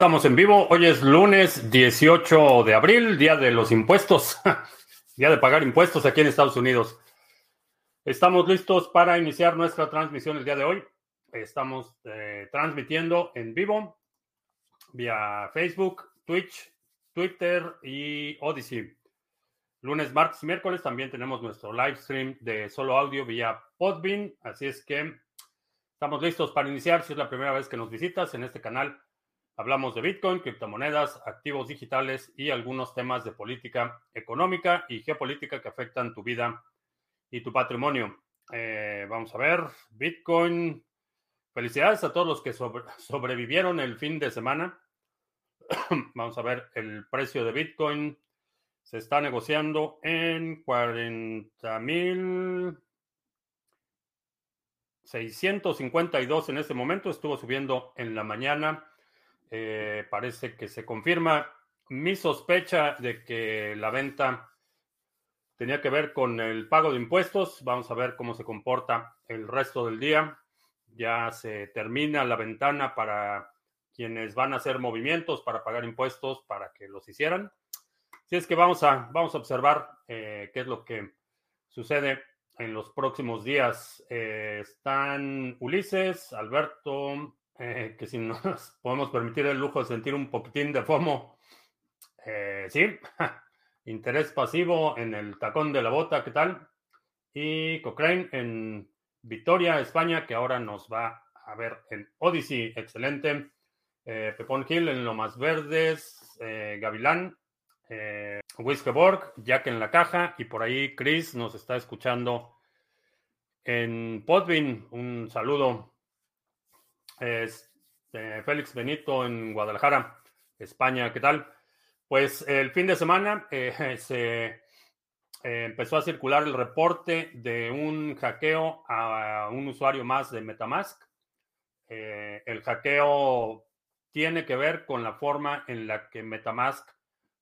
Estamos en vivo. Hoy es lunes 18 de abril, día de los impuestos, día de pagar impuestos aquí en Estados Unidos. Estamos listos para iniciar nuestra transmisión el día de hoy. Estamos eh, transmitiendo en vivo vía Facebook, Twitch, Twitter y Odyssey. Lunes, martes y miércoles también tenemos nuestro live stream de solo audio vía Podbean. Así es que estamos listos para iniciar. Si es la primera vez que nos visitas en este canal, Hablamos de Bitcoin, criptomonedas, activos digitales y algunos temas de política económica y geopolítica que afectan tu vida y tu patrimonio. Eh, vamos a ver, Bitcoin. Felicidades a todos los que sobrevivieron el fin de semana. vamos a ver, el precio de Bitcoin se está negociando en 40.652 en este momento. Estuvo subiendo en la mañana eh, parece que se confirma mi sospecha de que la venta tenía que ver con el pago de impuestos. Vamos a ver cómo se comporta el resto del día. Ya se termina la ventana para quienes van a hacer movimientos para pagar impuestos para que los hicieran. Si es que vamos a, vamos a observar eh, qué es lo que sucede en los próximos días. Eh, están Ulises, Alberto, eh, que si nos podemos permitir el lujo de sentir un poquitín de FOMO, eh, sí, interés pasivo en el tacón de la bota, ¿qué tal? Y Cochrane en Victoria, España, que ahora nos va a ver en Odyssey, excelente. Eh, Pepón Hill en Lomas Verdes, Gavilán, eh, Whiskeborg, Jack en la caja, y por ahí Chris nos está escuchando en Podvin. Un saludo este, Félix Benito en Guadalajara, España, ¿qué tal? Pues el fin de semana eh, se eh, empezó a circular el reporte de un hackeo a un usuario más de Metamask. Eh, el hackeo tiene que ver con la forma en la que Metamask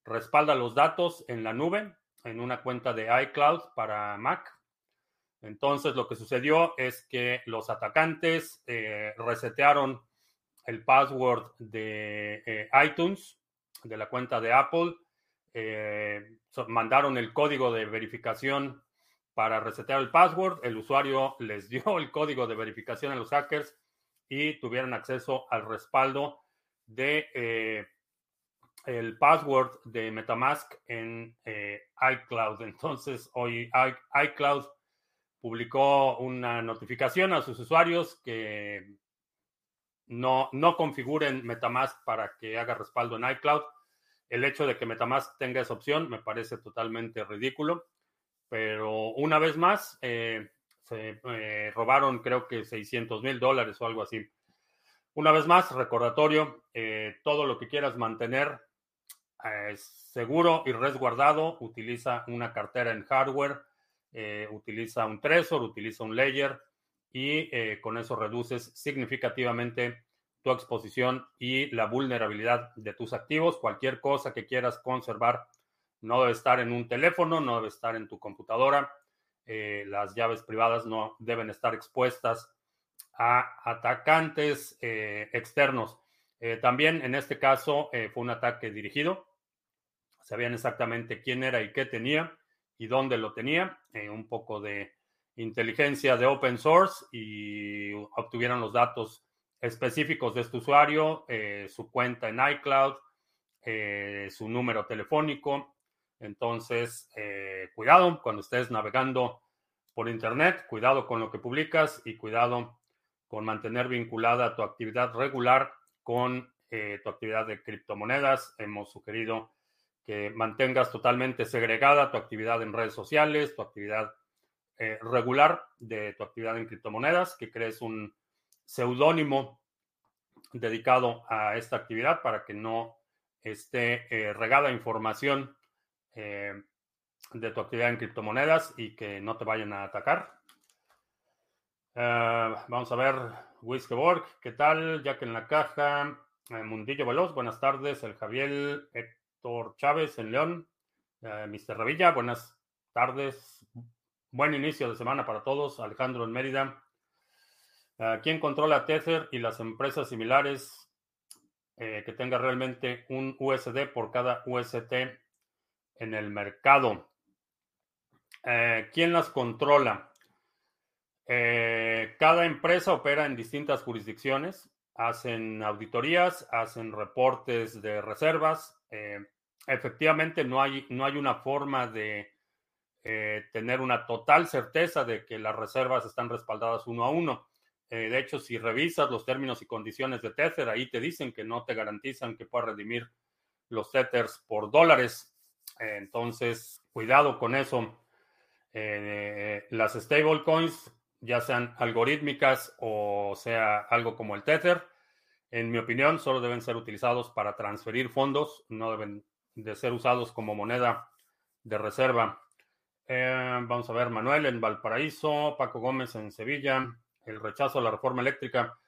respalda los datos en la nube, en una cuenta de iCloud para Mac. Entonces lo que sucedió es que los atacantes eh, resetearon el password de eh, iTunes, de la cuenta de Apple, eh, mandaron el código de verificación para resetear el password, el usuario les dio el código de verificación a los hackers y tuvieron acceso al respaldo de el password de MetaMask en iCloud. Entonces, hoy iCloud publicó una notificación a sus usuarios que no, no configuren Metamask para que haga respaldo en iCloud. El hecho de que Metamask tenga esa opción me parece totalmente ridículo, pero una vez más eh, se eh, robaron creo que 600 mil dólares o algo así. Una vez más, recordatorio, eh, todo lo que quieras mantener seguro y resguardado, utiliza una cartera en hardware eh, utiliza un Trezor, utiliza un Layer y eh, con eso reduces significativamente tu exposición y la vulnerabilidad de tus activos. Cualquier cosa que quieras conservar no debe estar en un teléfono, no debe estar en tu computadora. Eh, las llaves privadas no deben estar expuestas a atacantes externos. también en este caso fue un ataque dirigido. Sabían exactamente quién era y qué tenía y dónde lo tenía, eh, un poco de inteligencia de open source y obtuvieron los datos específicos de este usuario, eh, su cuenta en iCloud, eh, su número telefónico. Entonces, cuidado cuando estés navegando por Internet, cuidado con lo que publicas y cuidado con mantener vinculada tu actividad regular con tu actividad de criptomonedas. Hemos sugerido que mantengas totalmente segregada tu actividad en redes sociales, tu actividad eh, regular de tu actividad en criptomonedas, que crees un seudónimo dedicado a esta actividad para que no esté eh, regada información eh, de tu actividad en criptomonedas y que no te vayan a atacar. vamos a ver, Whiskeborg, ¿qué tal? Jack en la caja, Mundillo Veloz, buenas tardes, el Javier Héctor Chávez en León. Eh, Mr. Revilla, buenas tardes. Buen inicio de semana para todos. Alejandro en Mérida. Eh, ¿Quién controla Tether y las empresas similares? eh, que tenga realmente un USD por cada UST en el mercado. ¿Quién las controla? cada empresa opera en distintas jurisdicciones, hacen auditorías, hacen reportes de reservas. efectivamente, no hay, no hay una forma de tener una total certeza de que las reservas están respaldadas uno a uno. Eh, de hecho, si revisas los términos y condiciones de Tether, ahí te dicen que no te garantizan que puedas redimir los Tethers por dólares. Eh, entonces, cuidado con eso. Eh, las stablecoins, ya sean algorítmicas o sea algo como el Tether, en mi opinión, solo deben ser utilizados para transferir fondos, no deben de ser usados como moneda de reserva. vamos a ver, Manuel en Valparaíso, Paco Gómez en Sevilla, el rechazo a la reforma eléctrica.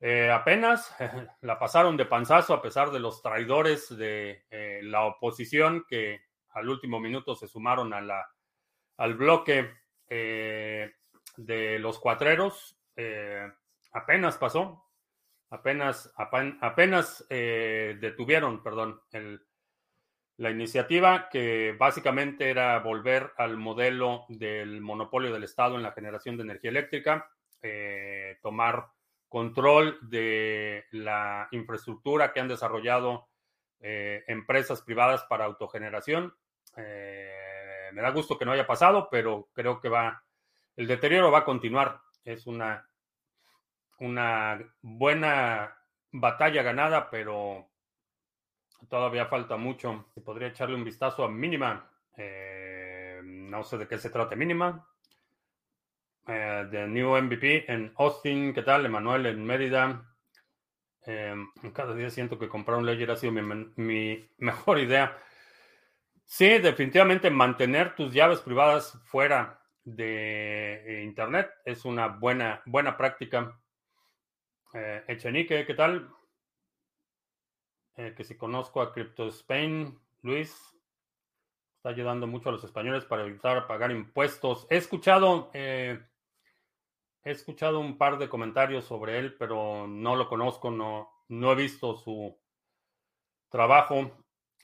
Eh, apenas la pasaron de panzazo a pesar de los traidores de eh, la oposición que al último minuto se sumaron a la, al bloque eh, de los cuatreros. apenas pasó, apenas, apenas detuvieron, perdón, el, la iniciativa que básicamente era volver al modelo del monopolio del Estado en la generación de energía eléctrica, eh, tomar control de la infraestructura que han desarrollado eh, empresas privadas para autogeneración. Eh, me da gusto que no haya pasado, pero creo que va, el deterioro va a continuar. Es una, una buena batalla ganada, pero Todavía falta mucho. Podría echarle un vistazo a Mínima. Eh, no sé de qué se trata Mínima. Eh, de New MVP en Austin. ¿Qué tal? Emanuel en Mérida. Eh, cada día siento que comprar un Ledger ha sido mi, mejor idea. Sí, definitivamente mantener tus llaves privadas fuera de Internet es una buena, buena práctica. Echenique, ¿qué tal? Eh, que si conozco a Crypto Spain, Luis, está ayudando mucho a los españoles para evitar pagar impuestos. He escuchado, eh, he escuchado un par de comentarios sobre él, pero no lo conozco, no, no he visto su trabajo.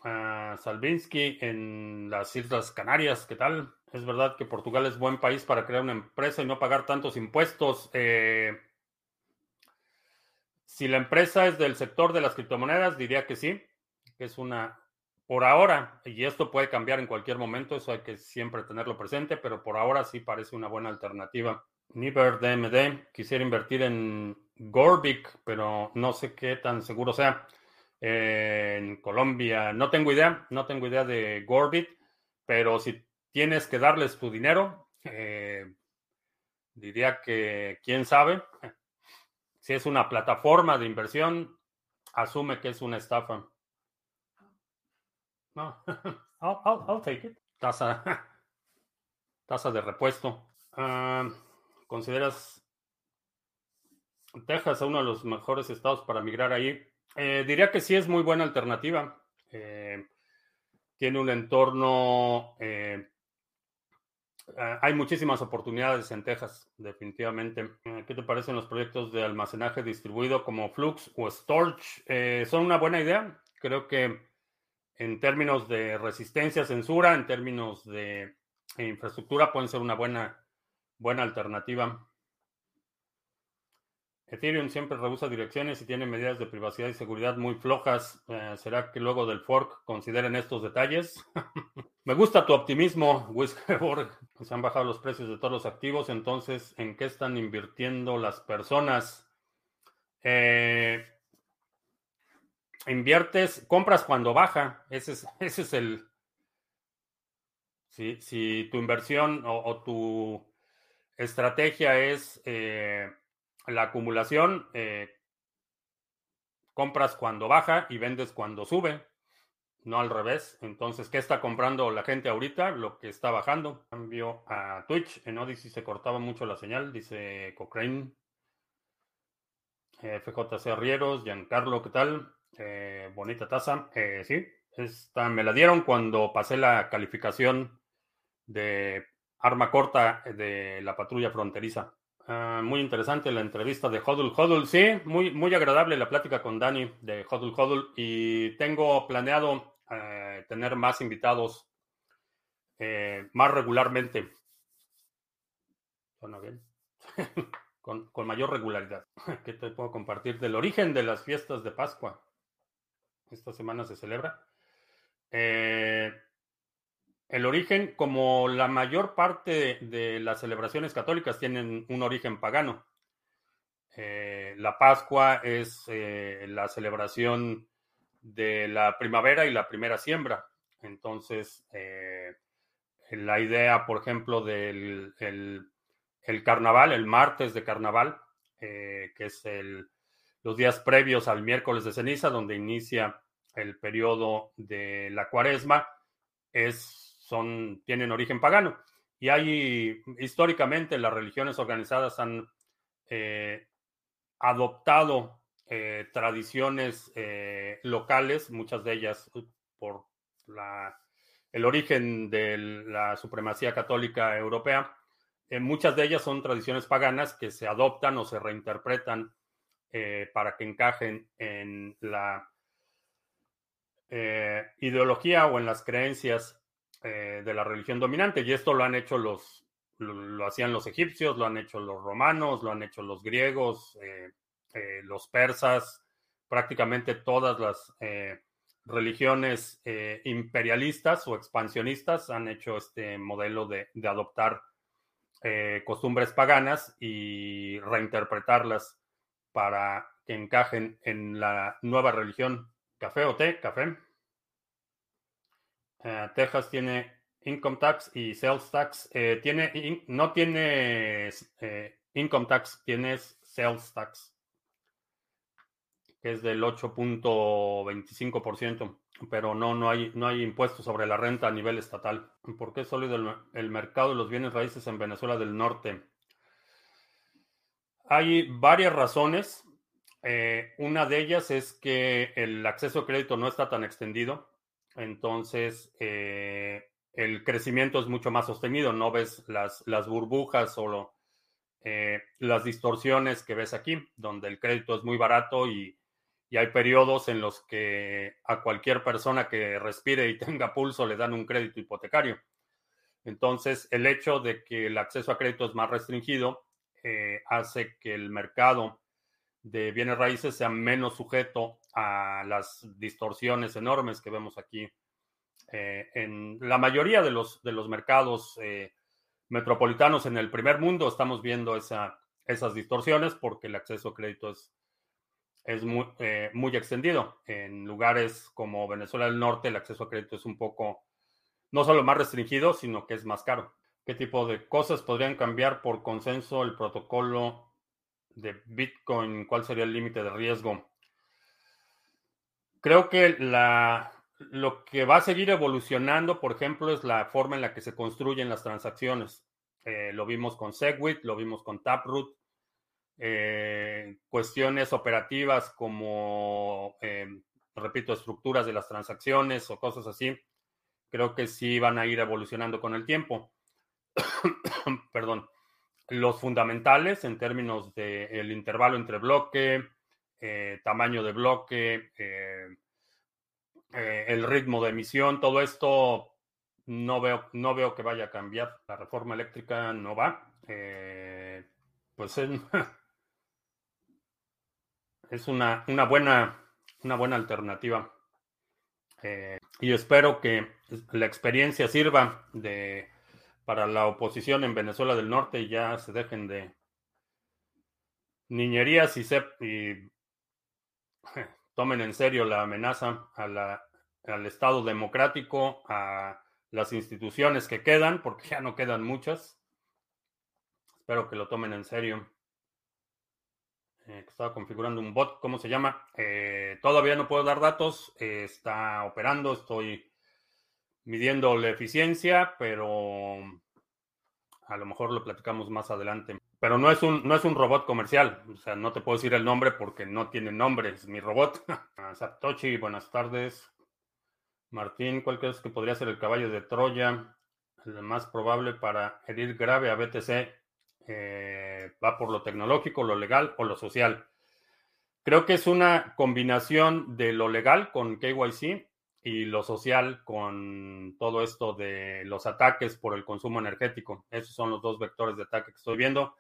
Uh, Salvinsky en las Islas Canarias, ¿qué tal? Es verdad que Portugal es buen país para crear una empresa y no pagar tantos impuestos. Eh, si la empresa es del sector de las criptomonedas, diría que sí, es una, por ahora, y esto puede cambiar en cualquier momento, eso hay que siempre tenerlo presente, pero por ahora sí parece una buena alternativa. Niver DMD, quisiera invertir en Gorbic, pero no sé qué tan seguro sea. en Colombia, no tengo idea, no tengo idea de Gorbit, pero si tienes que darles tu dinero, eh, diría que quién sabe. Si es una plataforma de inversión, asume que es una estafa. No, I'll, take it. Tasa, tasa de repuesto. Ah, ¿Consideras Texas uno de los mejores estados para migrar ahí? Eh, diría que sí es muy buena alternativa. Eh, tiene un entorno Ah, hay muchísimas oportunidades en Texas, definitivamente. Eh, ¿Qué te parecen los proyectos de almacenaje distribuido como Flux o Storage? Eh, son una buena idea. Creo que en términos de resistencia a censura, en términos de infraestructura, pueden ser una buena, buena alternativa. Ethereum siempre rehúsa direcciones y tiene medidas de privacidad y seguridad muy flojas. Eh, ¿Será que luego del fork consideren estos detalles? Me gusta tu optimismo, Whiskerborg. Se han bajado los precios de todos los activos, entonces, ¿en qué están invirtiendo las personas? Eh, inviertes, compras cuando baja. Ese es, ese es el... Si, tu inversión o, tu estrategia es... Eh, la acumulación, eh, compras cuando baja y vendes cuando sube, no al revés. Entonces, ¿qué está comprando la gente ahorita? Lo que está bajando. Cambio a Twitch. En Odyssey se cortaba mucho la señal, dice Cochrane. FJC Arrieros, Giancarlo, ¿qué tal? Eh, bonita taza. Eh, sí, esta me la dieron cuando pasé la calificación de arma corta de la patrulla fronteriza. Ah, muy interesante la entrevista de Hodul Hodul. Sí, muy, muy agradable la plática con Dani de Hodul Hodul. Y tengo planeado eh, tener más invitados eh, más regularmente. Suena bien. con, con, mayor regularidad. ¿Qué te puedo compartir? Del origen de las fiestas de Pascua. Esta semana se celebra. Eh, el origen, como la mayor parte de, las celebraciones católicas tienen un origen pagano. Eh, la Pascua es eh, la celebración de la primavera y la primera siembra. Entonces, eh, la idea, por ejemplo, del el, carnaval, el martes de carnaval, que es el, los días previos al miércoles de ceniza, donde inicia el periodo de la cuaresma, es son, tienen origen pagano. Y hay, históricamente, las religiones organizadas han eh, adoptado eh, tradiciones eh, locales, muchas de ellas por la, el origen de la supremacía católica europea. muchas de ellas son tradiciones paganas que se adoptan o se reinterpretan para que encajen en la ideología o en las creencias eh, de la religión dominante. Y esto lo han hecho los, lo, hacían los egipcios, lo han hecho los romanos, lo han hecho los griegos, eh, eh, los persas, prácticamente todas las religiones imperialistas o expansionistas han hecho este modelo de, de adoptar costumbres paganas y reinterpretarlas para que encajen en la nueva religión. ¿Café o té? ¿Café? Eh, Texas tiene income tax y sales tax. Eh, tiene, no tiene eh, income tax, tienes sales tax, que es del 8.25%, pero no, no, hay, no hay impuestos sobre la renta a nivel estatal. ¿Por qué es sólido el, el mercado de los bienes raíces en Venezuela del Norte? Hay varias razones. una de ellas es que el acceso a crédito no está tan extendido. Entonces, eh, el crecimiento es mucho más sostenido. No ves las, las burbujas o eh, las distorsiones que ves aquí, donde el crédito es muy barato y, hay periodos en los que a cualquier persona que respire y tenga pulso le dan un crédito hipotecario. Entonces, el hecho de que el acceso a crédito es más restringido eh, hace que el mercado de bienes raíces sea menos sujeto a las distorsiones enormes que vemos aquí eh, en la mayoría de los, de los mercados eh, metropolitanos en el primer mundo estamos viendo esa, esas distorsiones porque el acceso a crédito es, es muy, eh, muy extendido. En lugares como Venezuela del Norte el acceso a crédito es un poco, no solo más restringido, sino que es más caro. ¿Qué tipo de cosas podrían cambiar por consenso el protocolo de Bitcoin, ¿cuál sería el límite de riesgo? Creo que lo que va a seguir evolucionando, por ejemplo, es la forma en la que se construyen las transacciones. Eh, lo vimos con Segwit, lo vimos con Taproot. Eh, cuestiones operativas como, eh, repito, estructuras de las transacciones o cosas así, creo que sí van a ir evolucionando con el tiempo. Perdón los fundamentales en términos del intervalo entre bloque, eh, tamaño de bloque, eh, eh, el ritmo de emisión, todo esto no veo, no veo que vaya a cambiar. La reforma eléctrica no va. pues es, una, buena, una buena alternativa. y espero que la experiencia sirva de para la oposición en Venezuela del Norte ya se dejen de niñerías y, se, y tomen en serio la amenaza al Estado democrático, a las instituciones que quedan, porque ya no quedan muchas. Espero que lo tomen en serio. Eh, estaba configurando un bot, ¿cómo se llama? Eh, todavía no puedo dar datos, eh, está operando, estoy midiendo la eficiencia, pero a lo mejor lo platicamos más adelante. Pero no es un, no es un robot comercial, o sea, no te puedo decir el nombre porque no tiene nombre, es mi robot. Saptochi, buenas tardes. Martín, ¿cuál crees que podría ser el caballo de Troya? El más probable para herir grave a BTC. Eh, va por lo tecnológico, lo legal o lo social. Creo que es una combinación de lo legal con KYC y lo social con todo esto de los ataques por el consumo energético. Esos son los dos vectores de ataque que estoy viendo.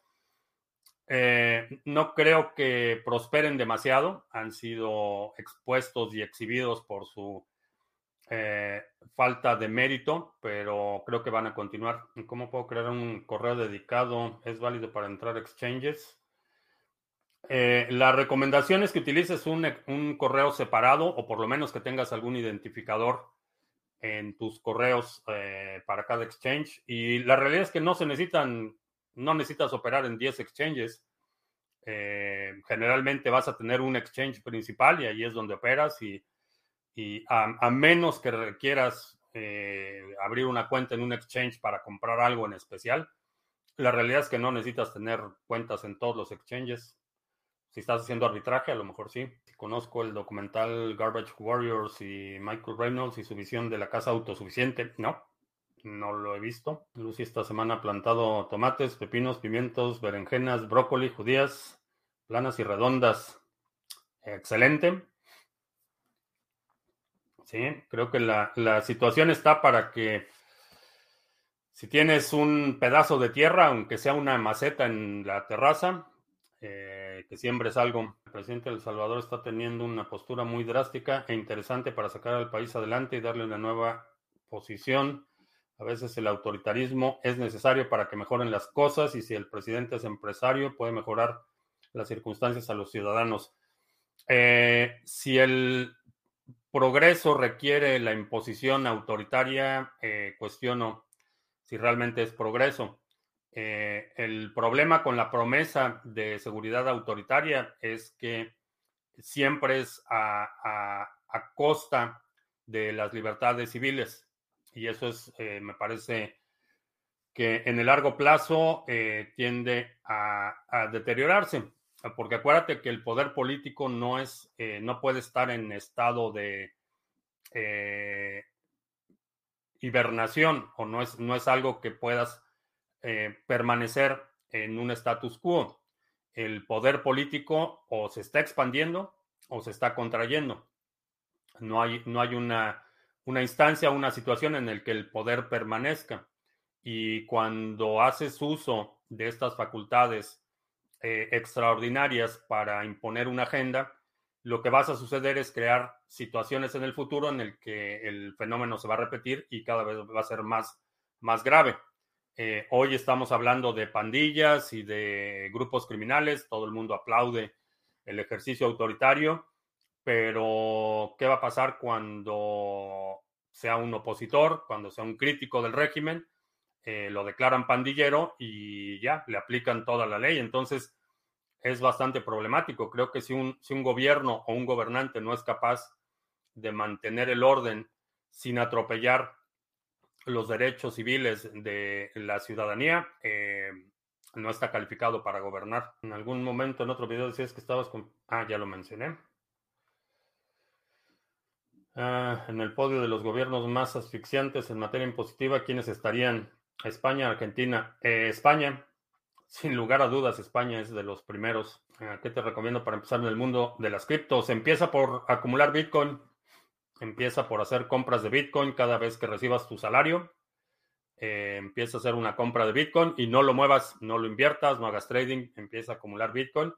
Eh, no creo que prosperen demasiado. Han sido expuestos y exhibidos por su eh, falta de mérito, pero creo que van a continuar. ¿Cómo puedo crear un correo dedicado? ¿Es válido para entrar a exchanges? Eh, la recomendación es que utilices un, un, correo separado o por lo menos que tengas algún identificador en tus correos para cada exchange. Y la realidad es que no se necesitan, no necesitas operar en 10 exchanges. Eh, generalmente vas a tener un exchange principal y ahí es donde operas y, y a, a, menos que requieras abrir una cuenta en un exchange para comprar algo en especial, la realidad es que no necesitas tener cuentas en todos los exchanges. Si estás haciendo arbitraje, a lo mejor sí. Conozco el documental Garbage Warriors y Michael Reynolds y su visión de la casa autosuficiente. No, no lo he visto. Lucy esta semana ha plantado tomates, pepinos, pimientos, berenjenas, brócoli, judías, planas y redondas. Excelente. Sí, creo que la, la situación está para que si tienes un pedazo de tierra, aunque sea una maceta en la terraza, eh, que siembres algo. El presidente de El Salvador está teniendo una postura muy drástica e interesante para sacar al país adelante y darle una nueva posición. A veces el autoritarismo es necesario para que mejoren las cosas y si el presidente es empresario puede mejorar las circunstancias a los ciudadanos. Eh, si el progreso requiere la imposición autoritaria, eh, cuestiono si realmente es progreso. Eh, el problema con la promesa de seguridad autoritaria es que siempre es a, costa de las libertades civiles. Y eso es, eh, me parece, que en el largo plazo eh, tiende a, deteriorarse. Porque acuérdate que el poder político no es, no puede estar en estado de hibernación o no es, no es algo que puedas eh, permanecer en un status quo. El poder político o se está expandiendo o se está contrayendo. No hay, no hay una, una instancia, una situación en la que el poder permanezca. Y cuando haces uso de estas facultades eh, extraordinarias para imponer una agenda, lo que vas a suceder es crear situaciones en el futuro en el que el fenómeno se va a repetir y cada vez va a ser más, más grave. Eh, hoy estamos hablando de pandillas y de grupos criminales, todo el mundo aplaude el ejercicio autoritario, pero ¿qué va a pasar cuando sea un opositor, cuando sea un crítico del régimen? Eh, lo declaran pandillero y ya, le aplican toda la ley. Entonces, es bastante problemático. Creo que si un, si un gobierno o un gobernante no es capaz de mantener el orden sin atropellar los derechos civiles de la ciudadanía, eh, no está calificado para gobernar. En algún momento en otro video decías que estabas con... Ah, ya lo mencioné. Ah, en el podio de los gobiernos más asfixiantes en materia impositiva, ¿quiénes estarían? España, Argentina. Eh, España, sin lugar a dudas, España es de los primeros. Ah, ¿Qué te recomiendo para empezar en el mundo de las criptos? Empieza por acumular Bitcoin. Empieza por hacer compras de Bitcoin cada vez que recibas tu salario. Eh, empieza a hacer una compra de Bitcoin y no lo muevas, no lo inviertas, no hagas trading, empieza a acumular Bitcoin.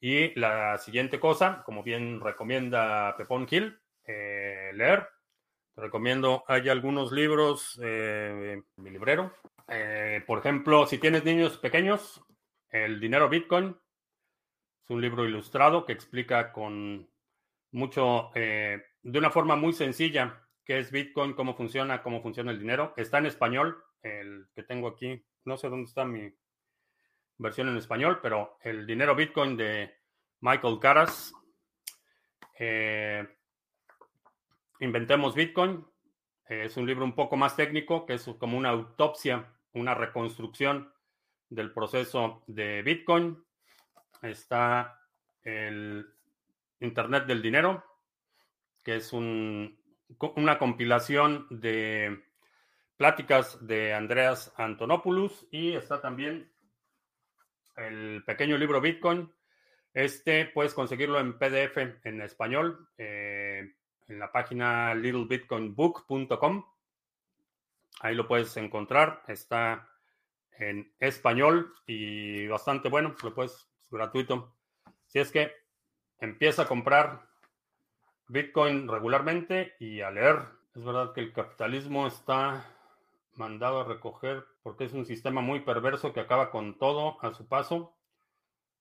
Y la siguiente cosa, como bien recomienda Pepón Hill, eh, leer. Te recomiendo, hay algunos libros eh, en mi librero. por ejemplo, si tienes niños pequeños, El dinero Bitcoin es un libro ilustrado que explica con mucho de una forma muy sencilla qué es Bitcoin, cómo funciona, cómo funciona el dinero. Está en español, el que tengo aquí, no sé dónde está mi versión en español, pero el dinero Bitcoin de Michael Caras. Eh, Inventemos Bitcoin. es un libro un poco más técnico, que es como una autopsia, una reconstrucción del proceso de Bitcoin. Está el Internet del Dinero, que es una compilación de pláticas de Andreas Antonopoulos y está también el pequeño libro Bitcoin. Este puedes conseguirlo en PDF en español eh, en la página littlebitcoinbook.com. Ahí lo puedes encontrar. Está en español y bastante bueno. Lo puedes, gratuito. Si es que empieza a comprar Bitcoin regularmente y a leer. Es verdad que el capitalismo está mandado a recoger porque es un sistema muy perverso que acaba con todo a su paso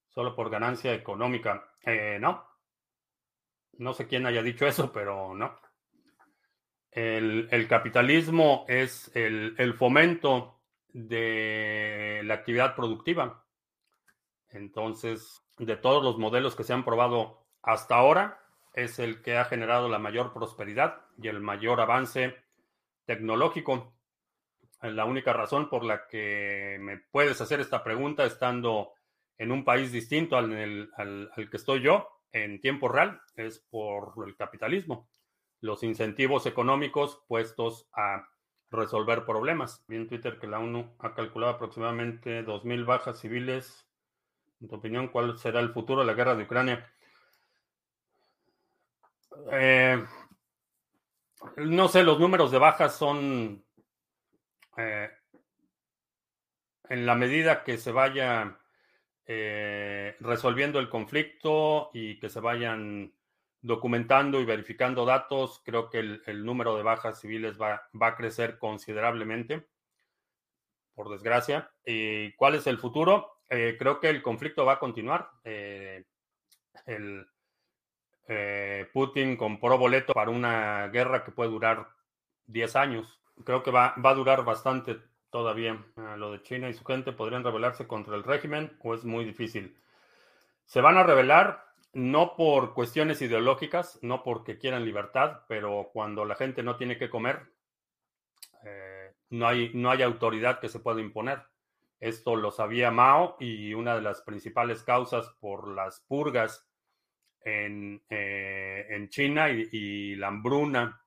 solo por ganancia económica. Eh, no. No sé quién haya dicho eso, pero no. El, capitalismo es el, fomento de la actividad productiva. Entonces, de todos los modelos que se han probado hasta ahora, es el que ha generado la mayor prosperidad y el mayor avance tecnológico. La única razón por la que me puedes hacer esta pregunta estando en un país distinto al, al, que estoy yo en tiempo real es por el capitalismo. Los incentivos económicos puestos a resolver problemas. Vi en Twitter que la ONU ha calculado aproximadamente 2.000 bajas civiles. En tu opinión, ¿cuál será el futuro de la guerra de Ucrania? Eh, no sé, los números de bajas son eh, en la medida que se vaya eh, resolviendo el conflicto y que se vayan documentando y verificando datos, creo que el, número de bajas civiles va, va, a crecer considerablemente, por desgracia. ¿Y cuál es el futuro? creo que el conflicto va a continuar. el, eh, Putin compró boleto para una guerra que puede durar 10 años. Creo que va, va a durar bastante todavía. Ah, lo de China y su gente podrían rebelarse contra el régimen o es muy difícil. Se van a rebelar no por cuestiones ideológicas, no porque quieran libertad, pero cuando la gente no tiene que comer, eh, no, hay, no hay autoridad que se pueda imponer. Esto lo sabía Mao y una de las principales causas por las purgas en, eh, en China y, la hambruna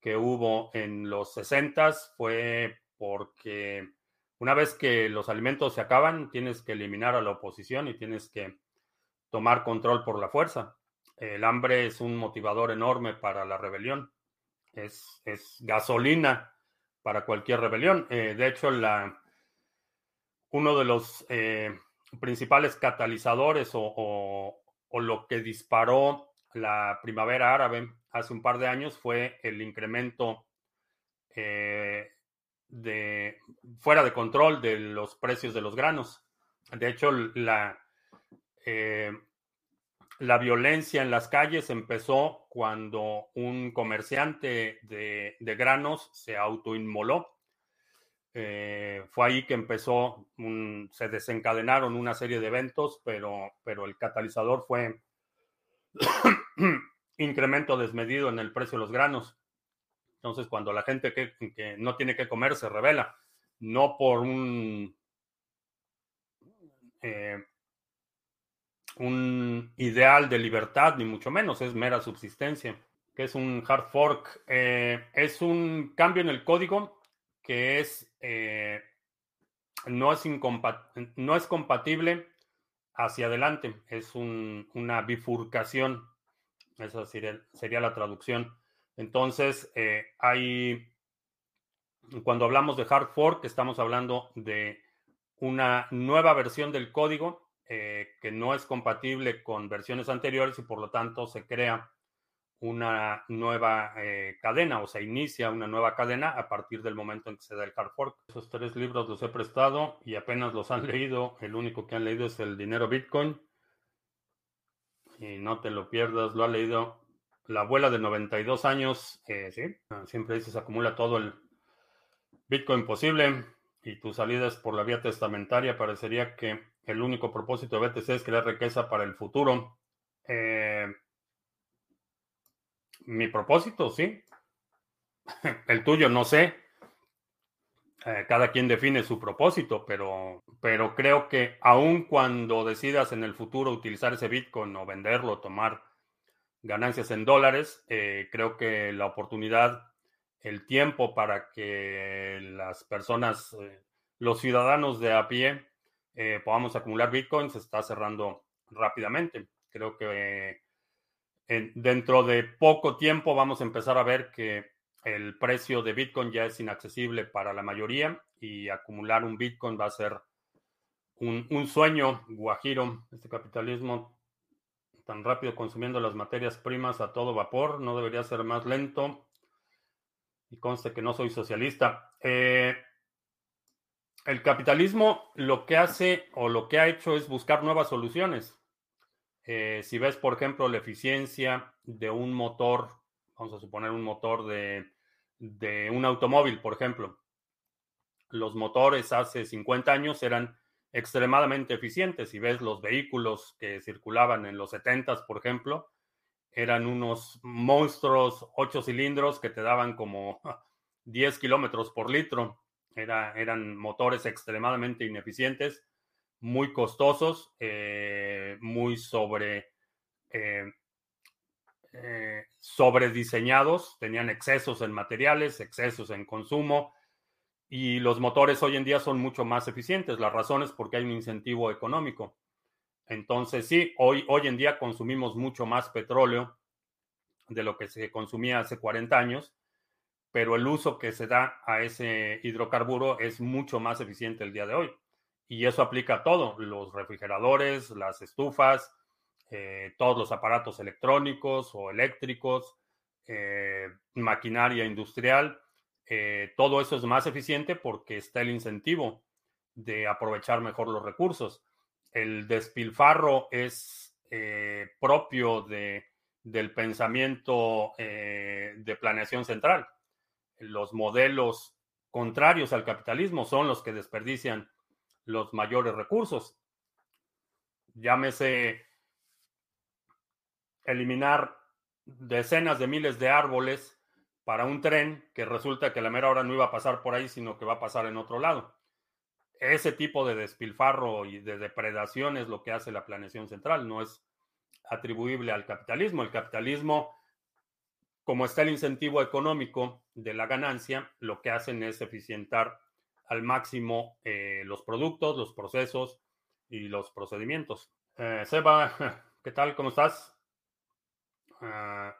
que hubo en los 60 fue porque una vez que los alimentos se acaban, tienes que eliminar a la oposición y tienes que tomar control por la fuerza. El hambre es un motivador enorme para la rebelión. Es, es gasolina para cualquier rebelión. Eh, de hecho, la, uno de los eh, principales catalizadores o, o lo que disparó la primavera árabe hace un par de años fue el incremento eh, de fuera de control de los precios de los granos. De hecho, la, eh, la violencia en las calles empezó cuando un comerciante de, granos se autoinmoló. Eh, fue ahí que empezó, se desencadenaron una serie de eventos, pero, pero el catalizador fue incremento desmedido en el precio de los granos. Entonces, cuando la gente que, no tiene que comer se revela, no por un, eh, un ideal de libertad, ni mucho menos, es mera subsistencia. que es un hard fork? Eh, es un cambio en el código que es, eh, no, es no es compatible hacia adelante, es una bifurcación, esa sería, sería, la traducción. Entonces, eh, hay, cuando hablamos de hard fork, estamos hablando de una nueva versión del código eh, que no es compatible con versiones anteriores y por lo tanto se crea una nueva eh, cadena o se inicia una nueva cadena a partir del momento en que se da el hard fork. Esos tres libros los he prestado y apenas los han leído. El único que han leído es el dinero Bitcoin. Y no te lo pierdas, lo ha leído la abuela de 92 años. Eh, sí, ah, siempre dices acumula todo el Bitcoin posible y tu salida es por la vía testamentaria. Parecería que el único propósito de BTC es crear riqueza para el futuro. Eh, mi propósito, sí. El tuyo, no sé. Eh, cada quien define su propósito, pero, pero creo que aun cuando decidas en el futuro utilizar ese Bitcoin o venderlo, tomar ganancias en dólares, eh, creo que la oportunidad, el tiempo para que las personas, eh, los ciudadanos de a pie, eh, podamos acumular Bitcoin se está cerrando rápidamente. Creo que dentro de poco tiempo vamos a empezar a ver que el precio de Bitcoin ya es inaccesible para la mayoría y acumular un Bitcoin va a ser un sueño guajiro. Este capitalismo tan rápido consumiendo las materias primas a todo vapor no debería ser más lento. Y conste que no soy socialista. Eh, el capitalismo lo que hace o lo que ha hecho es buscar nuevas soluciones. Eh, si ves, por ejemplo, la eficiencia de un motor, vamos a suponer un motor de, de un automóvil, por ejemplo. Los motores hace 50 años eran extremadamente eficientes. Si ves los vehículos que circulaban en los 70, por ejemplo, eran unos monstruos 8 cilindros que te daban como 10 kilómetros por litro. Era, eran motores extremadamente ineficientes, muy costosos, eh, muy sobre, eh, eh, sobrediseñados, tenían excesos en materiales, excesos en consumo, y los motores hoy en día son mucho más eficientes. La razón es porque hay un incentivo económico. Entonces, sí, hoy, hoy en día consumimos mucho más petróleo de lo que se consumía hace 40 años, pero el uso que se da a ese hidrocarburo es mucho más eficiente el día de hoy. Y eso aplica a todo, los refrigeradores, las estufas, eh, todos los aparatos electrónicos o eléctricos, eh, maquinaria industrial, eh, todo eso es más eficiente porque está el incentivo de aprovechar mejor los recursos. El despilfarro es propio de, del pensamiento de planeación central los modelos contrarios al capitalismo son los que desperdician los mayores recursos. Llámese eliminar decenas de miles de árboles para un tren que resulta que la mera hora no iba a pasar por ahí, sino que va a pasar en otro lado. Ese tipo de despilfarro y de depredación es lo que hace la planeación central, no es atribuible al capitalismo. El capitalismo como está el incentivo económico de la ganancia, lo que hacen es eficientar al máximo eh, los productos, los procesos y los procedimientos. Eh, Seba, ¿qué tal? ¿Cómo estás? Ah,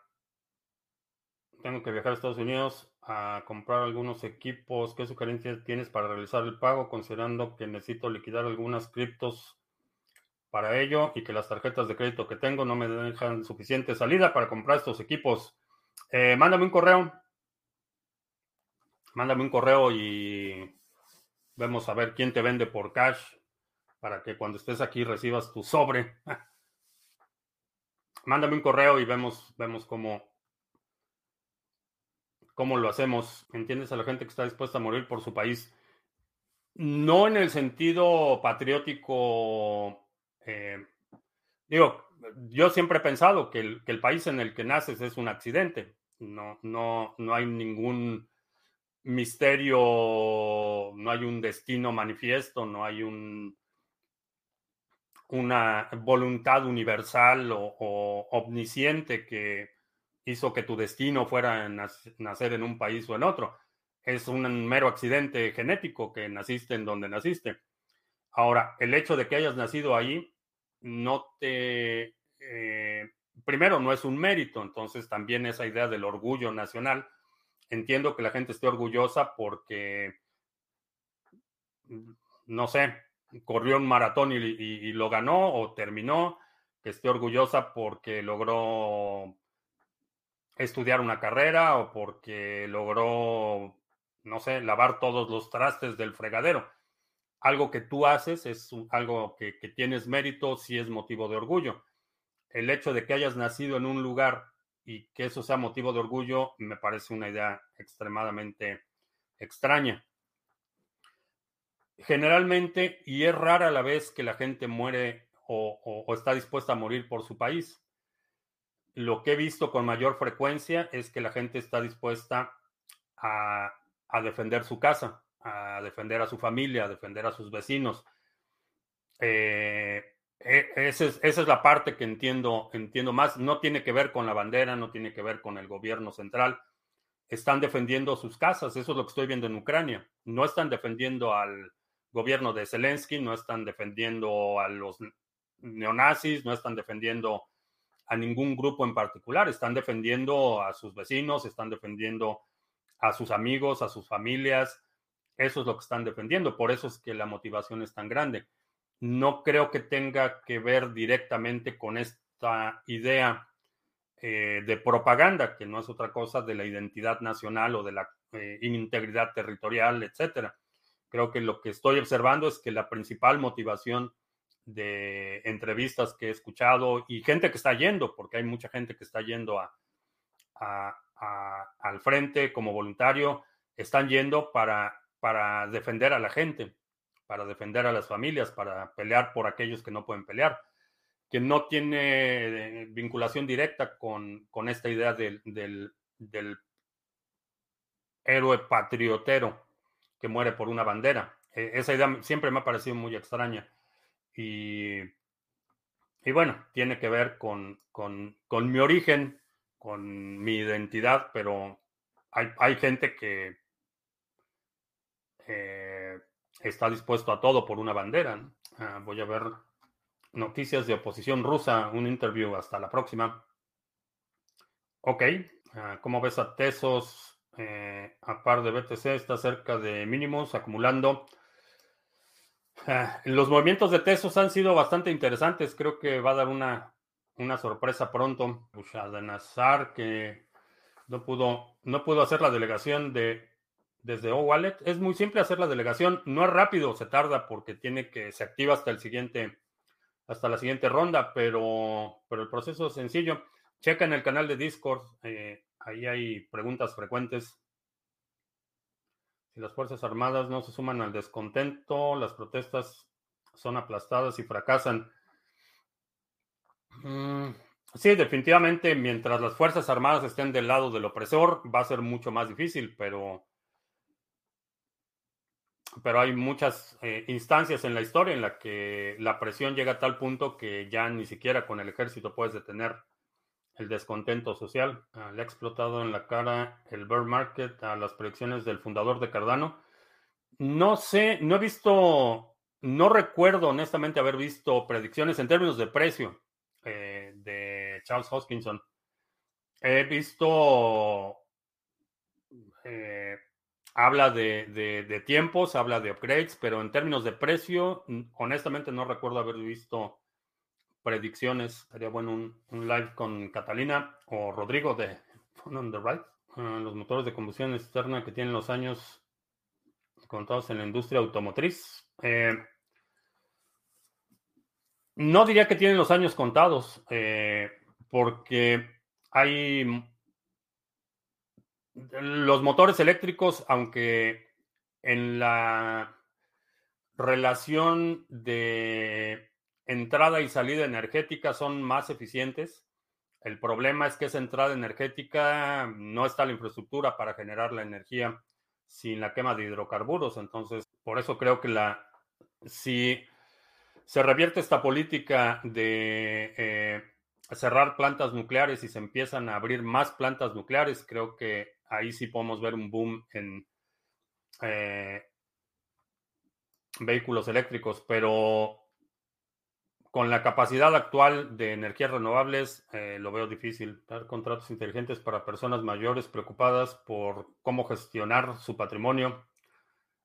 tengo que viajar a Estados Unidos a comprar algunos equipos. ¿Qué sugerencias tienes para realizar el pago, considerando que necesito liquidar algunas criptos para ello y que las tarjetas de crédito que tengo no me dejan suficiente salida para comprar estos equipos? Eh, mándame un correo. Mándame un correo y vemos a ver quién te vende por cash para que cuando estés aquí recibas tu sobre. Mándame un correo y vemos, vemos cómo, cómo lo hacemos. ¿Entiendes a la gente que está dispuesta a morir por su país? No en el sentido patriótico. Eh, digo, yo siempre he pensado que el, país en el que naces es un accidente. No, no, no hay ningún misterio, no hay un destino manifiesto, no hay un, una voluntad universal o, omnisciente que hizo que tu destino fuera nacer en un país o en otro. Es un mero accidente genético que naciste en donde naciste. Ahora, el hecho de que hayas nacido ahí no te eh, primero, no es un mérito, entonces también esa idea del orgullo nacional, entiendo que la gente esté orgullosa porque, no sé, corrió un maratón y, lo ganó o terminó, que esté orgullosa porque logró estudiar una carrera o porque logró, no sé, lavar todos los trastes del fregadero. Algo que tú haces es algo que, tienes mérito si es motivo de orgullo el hecho de que hayas nacido en un lugar y que eso sea motivo de orgullo me parece una idea extremadamente extraña. Generalmente, y es rara la vez que la gente muere o, está dispuesta a morir por su país. Lo que he visto con mayor frecuencia es que la gente está dispuesta a, defender su casa, a defender a su familia, a defender a sus vecinos. Eh, e, esa es, la parte que entiendo, entiendo más. No tiene que ver con la bandera, no tiene que ver con el gobierno central. Están defendiendo sus casas, eso es lo que estoy viendo en Ucrania. No están defendiendo al gobierno de Zelensky, no están defendiendo a los neonazis, no están defendiendo a ningún grupo en particular, están defendiendo a sus vecinos, están defendiendo a sus amigos, a sus familias, eso es lo que están defendiendo, por eso es que la motivación es tan grande. No creo que tenga que ver directamente con esta idea eh, de propaganda, que no es otra cosa de la identidad nacional o de la eh, integridad territorial, etcétera. Creo que lo que estoy observando es que la principal motivación de entrevistas que he escuchado y gente que está yendo, porque hay mucha gente que está yendo a, al frente como voluntario, están yendo para, para defender a la gente, para defender a las familias, para pelear por aquellos que no pueden pelear que no tiene eh, vinculación directa con, esta idea del, del, héroe patriotero que muere por una bandera. E, esa idea siempre me ha parecido muy extraña. Y, bueno, tiene que ver con, mi origen, con mi identidad, pero hay, gente que eh, está dispuesto a todo por una bandera. Ah, voy a ver Noticias de oposición rusa, un interview. Hasta la próxima. Ok, ah, ¿cómo ves a Tesos? Eh, a par de BTC está cerca de mínimos, acumulando. Ah, los movimientos de Tesos han sido bastante interesantes. Creo que va a dar una, una sorpresa pronto. Nazar, que no pudo, no pudo hacer la delegación de desde O-Wallet. Es muy simple hacer la delegación. No es rápido, se tarda porque tiene que se activa hasta el siguiente hasta la siguiente ronda, pero, pero el proceso es sencillo. Checa en el canal de Discord, eh, ahí hay preguntas frecuentes. Las Fuerzas Armadas no se suman al descontento, las protestas son aplastadas y fracasan. Mm, sí, definitivamente, mientras las Fuerzas Armadas estén del lado del opresor, va a ser mucho más difícil, pero pero hay muchas eh, instancias en la historia en la que la presión llega a tal punto que ya ni siquiera con el ejército puedes detener el descontento social. Ah, le ha explotado en la cara el bear market a las predicciones del fundador de Cardano. No sé, no he visto, no recuerdo honestamente haber visto predicciones en términos de precio eh, de Charles Hoskinson. He visto eh, habla de, tiempos, habla de upgrades, pero en términos de precio, honestamente no recuerdo haber visto predicciones. Sería bueno un, live con Catalina o Rodrigo de On the Right. Ah, los motores de combustión externa que tienen los años contados en la industria automotriz. Eh, no diría que tienen los años contados, eh, porque hay los motores eléctricos, aunque en la relación de entrada y salida energética son más eficientes, el problema es que esa entrada energética no está la infraestructura para generar la energía sin la quema de hidrocarburos. Entonces, por eso creo que la si se revierte esta política de eh, cerrar plantas nucleares y se empiezan a abrir más plantas nucleares, creo que ahí sí podemos ver un boom en eh, vehículos eléctricos, pero con la capacidad actual de energías renovables eh, lo veo difícil. Dar contratos inteligentes para personas mayores preocupadas por cómo gestionar su patrimonio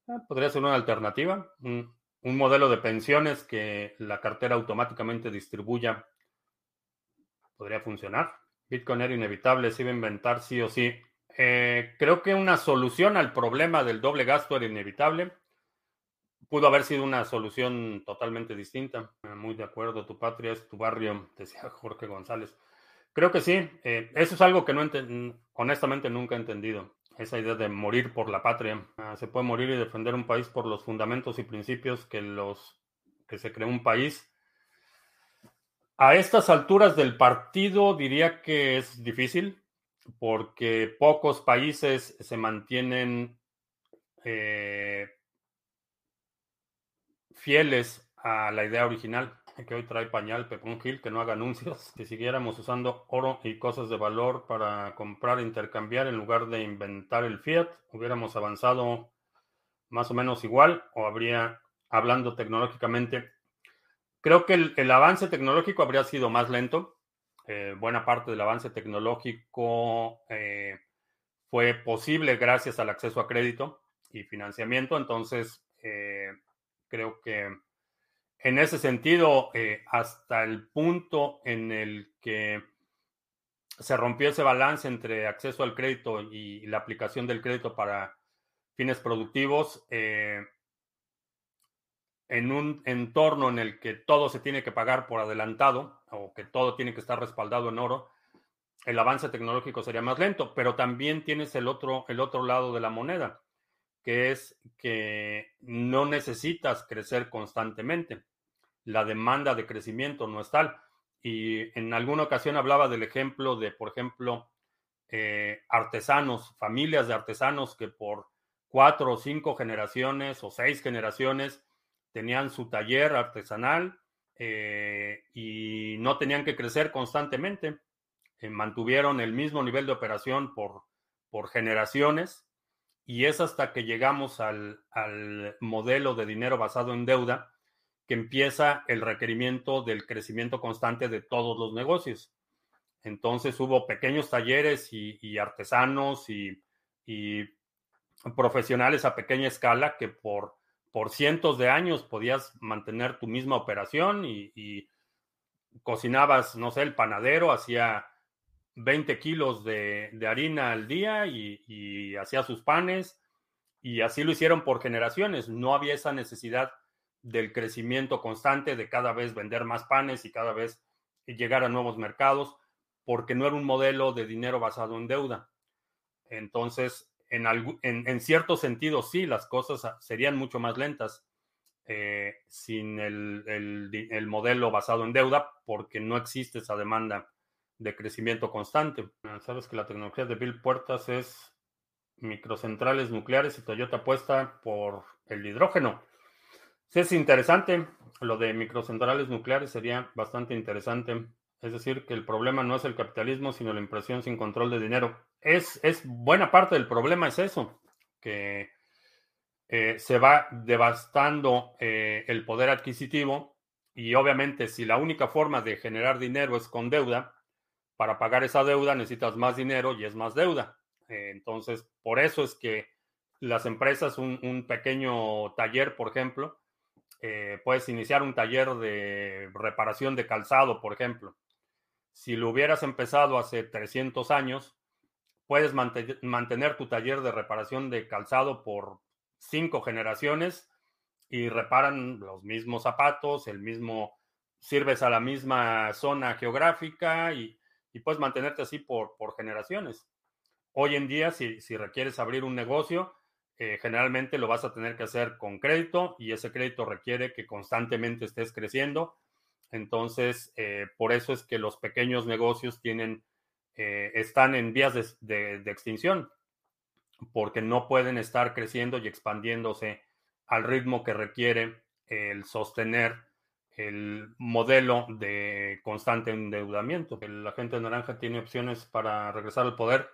eh, podría ser una alternativa. Un, un modelo de pensiones que la cartera automáticamente distribuya podría funcionar. Bitcoin era inevitable, se iba a inventar sí o sí. Eh, creo que una solución al problema del doble gasto era inevitable. Pudo haber sido una solución totalmente distinta. Eh, muy de acuerdo, tu patria es tu barrio, decía Jorge González. Creo que sí. Eh, eso es algo que no honestamente nunca he entendido. Esa idea de morir por la patria. Ah, se puede morir y defender un país por los fundamentos y principios que los que se creó un país. A estas alturas del partido diría que es difícil porque pocos países se mantienen eh, fieles a la idea original que hoy trae pañal Pepón Gil, que no haga anuncios. Si siguiéramos usando oro y cosas de valor para comprar e intercambiar en lugar de inventar el fiat, hubiéramos avanzado más o menos igual o habría hablando tecnológicamente, creo que el, avance tecnológico habría sido más lento. Eh, buena parte del avance tecnológico eh, fue posible gracias al acceso a crédito y financiamiento. Entonces, creo que en ese sentido, hasta el punto en el que se rompió ese balance entre acceso al crédito y la aplicación del crédito para fines productivos, eh, en un entorno en el que todo se tiene que pagar por adelantado o que todo tiene que estar respaldado en oro, el avance tecnológico sería más lento, pero también tienes el otro, el otro lado de la moneda, que es que no necesitas crecer constantemente. La demanda de crecimiento no es tal. Y en alguna ocasión hablaba del ejemplo de, por ejemplo, eh, artesanos, familias de artesanos que por cuatro o cinco generaciones o seis generaciones tenían su taller artesanal eh, y no tenían que crecer constantemente. Eh, mantuvieron el mismo nivel de operación por, por generaciones y es hasta que llegamos al, al modelo de dinero basado en deuda que empieza el requerimiento del crecimiento constante de todos los negocios. Entonces hubo pequeños talleres y, artesanos y, profesionales a pequeña escala que por, por cientos de años podías mantener tu misma operación y, cocinabas, no sé, el panadero hacía 20 kilos de, harina al día y, hacía sus panes y así lo hicieron por generaciones. No había esa necesidad del crecimiento constante, de cada vez vender más panes y cada vez llegar a nuevos mercados, porque no era un modelo de dinero basado en deuda. Entonces, en, en, cierto sentido, sí, las cosas serían mucho más lentas eh, sin el, el, modelo basado en deuda, porque no existe esa demanda de crecimiento constante. Sabes que la tecnología de Bill Puertas es microcentrales nucleares y Toyota apuesta por el hidrógeno. Sí, es interesante. Lo de microcentrales nucleares sería bastante interesante. Es decir, que el problema no es el capitalismo, sino la impresión sin control de dinero. Es, es buena parte del problema es eso, que eh, se va devastando eh, el poder adquisitivo y obviamente si la única forma de generar dinero es con deuda, para pagar esa deuda necesitas más dinero y es más deuda. Eh, entonces, por eso es que las empresas, un, pequeño taller, por ejemplo, eh, puedes iniciar un taller de reparación de calzado, por ejemplo. Si lo hubieras empezado hace 300 años, puedes mantener tu taller de reparación de calzado por cinco generaciones y reparan los mismos zapatos, el mismo, sirves a la misma zona geográfica y, puedes mantenerte así por, por generaciones. Hoy en día, si, si requieres abrir un negocio, eh, generalmente lo vas a tener que hacer con crédito y ese crédito requiere que constantemente estés creciendo. Entonces, eh, por eso es que los pequeños negocios tienen, eh, están en vías de, extinción, porque no pueden estar creciendo y expandiéndose al ritmo que requiere el sostener el modelo de constante endeudamiento. La gente naranja tiene opciones para regresar al poder.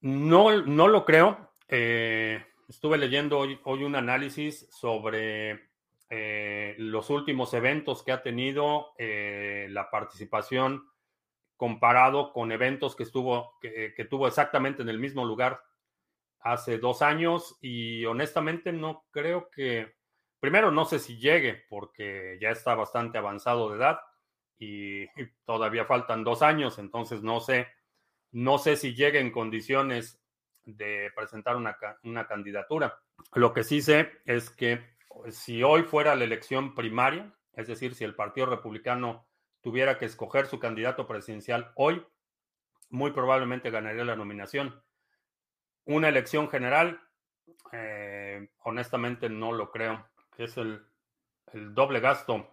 No, no lo creo. Eh, estuve leyendo hoy, un análisis sobre eh, los últimos eventos que ha tenido eh, la participación comparado con eventos que estuvo que, tuvo exactamente en el mismo lugar hace dos años y honestamente no creo que primero no sé si llegue porque ya está bastante avanzado de edad y, todavía faltan dos años entonces no sé no sé si llegue en condiciones de presentar una, candidatura. Lo que sí sé es que si hoy fuera la elección primaria, es decir, si el Partido Republicano tuviera que escoger su candidato presidencial hoy, muy probablemente ganaría la nominación. Una elección general, eh, honestamente no lo creo. Es el, el doble gasto.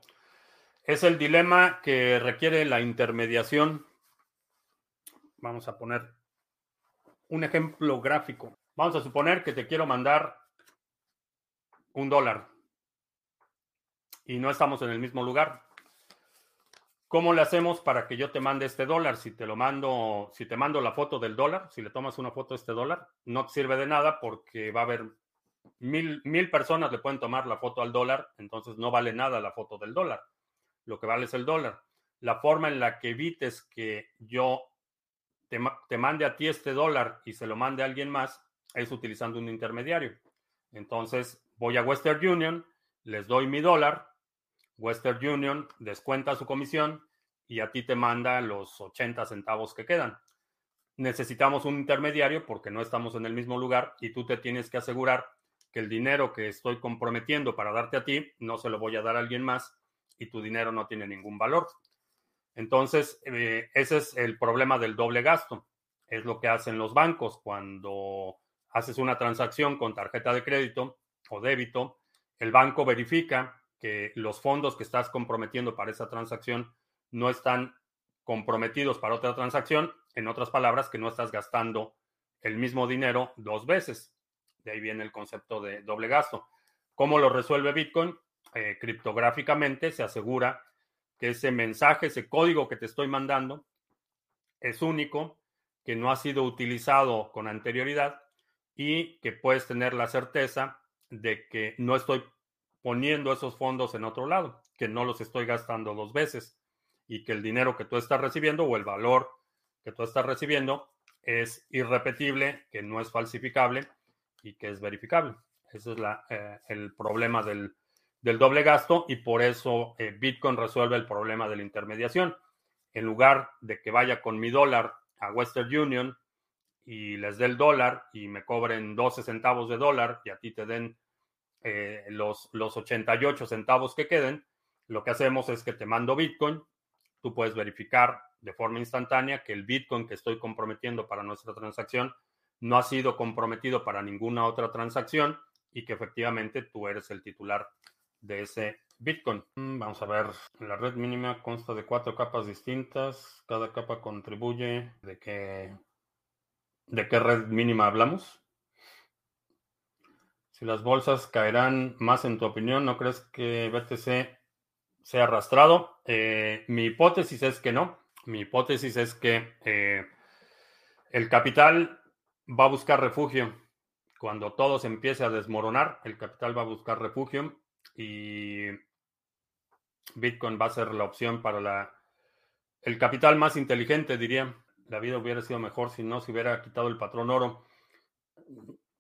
Es el dilema que requiere la intermediación. Vamos a poner un ejemplo gráfico. Vamos a suponer que te quiero mandar un dólar y no estamos en el mismo lugar. ¿Cómo le hacemos para que yo te mande este dólar? Si te lo mando, si te mando la foto del dólar, si le tomas una foto de este dólar, no te sirve de nada porque va a haber mil, mil personas le pueden tomar la foto al dólar, entonces no vale nada la foto del dólar. Lo que vale es el dólar. La forma en la que evites que yo te, te mande a ti este dólar y se lo mande a alguien más es utilizando un intermediario. Entonces voy a Western Union, les doy mi dólar, Western Union descuenta su comisión y a ti te manda los 80 centavos que quedan. Necesitamos un intermediario porque no estamos en el mismo lugar y tú te tienes que asegurar que el dinero que estoy comprometiendo para darte a ti no se lo voy a dar a alguien más y tu dinero no tiene ningún valor. Entonces, eh, ese es el problema del doble gasto. Es lo que hacen los bancos cuando haces una transacción con tarjeta de crédito o débito, el banco verifica que los fondos que estás comprometiendo para esa transacción no están comprometidos para otra transacción, en otras palabras, que no estás gastando el mismo dinero dos veces. De ahí viene el concepto de doble gasto. ¿Cómo lo resuelve Bitcoin? Eh, criptográficamente se asegura que ese mensaje, ese código que te estoy mandando, es único, que no ha sido utilizado con anterioridad y que puedes tener la certeza de que no estoy poniendo esos fondos en otro lado, que no los estoy gastando dos veces y que el dinero que tú estás recibiendo o el valor que tú estás recibiendo es irrepetible, que no es falsificable y que es verificable. Ese es eh, el problema del, doble gasto y por eso eh, Bitcoin resuelve el problema de la intermediación. En lugar de que vaya con mi dólar a Western Union y les dé el dólar y me cobren 12 centavos de dólar y a ti te den eh, los, los 88 centavos que queden, lo que hacemos es que te mando Bitcoin, tú puedes verificar de forma instantánea que el Bitcoin que estoy comprometiendo para nuestra transacción no ha sido comprometido para ninguna otra transacción y que efectivamente tú eres el titular de ese Bitcoin. Mm, vamos a ver, la red mínima consta de cuatro capas distintas, cada capa contribuye de qué, de qué red mínima hablamos. Si las bolsas caerán más en tu opinión, ¿no crees que BTC sea arrastrado? Eh, mi hipótesis es que no. Mi hipótesis es que eh, el capital va a buscar refugio. Cuando todo se empiece a desmoronar, el capital va a buscar refugio y Bitcoin va a ser la opción para la, el capital más inteligente, diría. La vida hubiera sido mejor si no se hubiera quitado el patrón oro.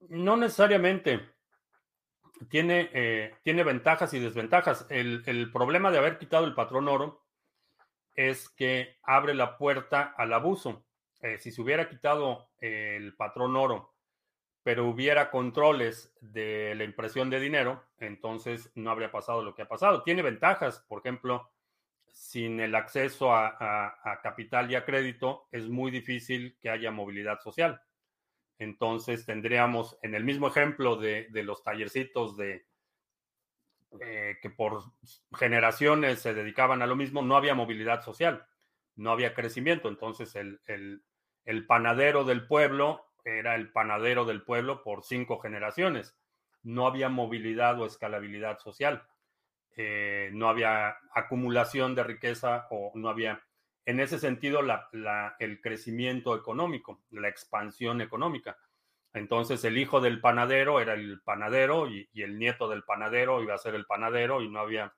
No necesariamente tiene, eh, tiene ventajas y desventajas. El, problema de haber quitado el patrón oro es que abre la puerta al abuso. Eh, si se hubiera quitado el patrón oro, pero hubiera controles de la impresión de dinero, entonces no habría pasado lo que ha pasado. Tiene ventajas, por ejemplo, sin el acceso a capital y a crédito, es muy difícil que haya movilidad social. Entonces tendríamos en el mismo ejemplo de, los tallercitos de eh, que por generaciones se dedicaban a lo mismo, no había movilidad social, no había crecimiento. Entonces el, panadero del pueblo era el panadero del pueblo por cinco generaciones. No había movilidad o escalabilidad social. Eh, no había acumulación de riqueza o no había en ese sentido el crecimiento económico, la expansión económica. Entonces el hijo del panadero era el panadero y, el nieto del panadero iba a ser el panadero y no había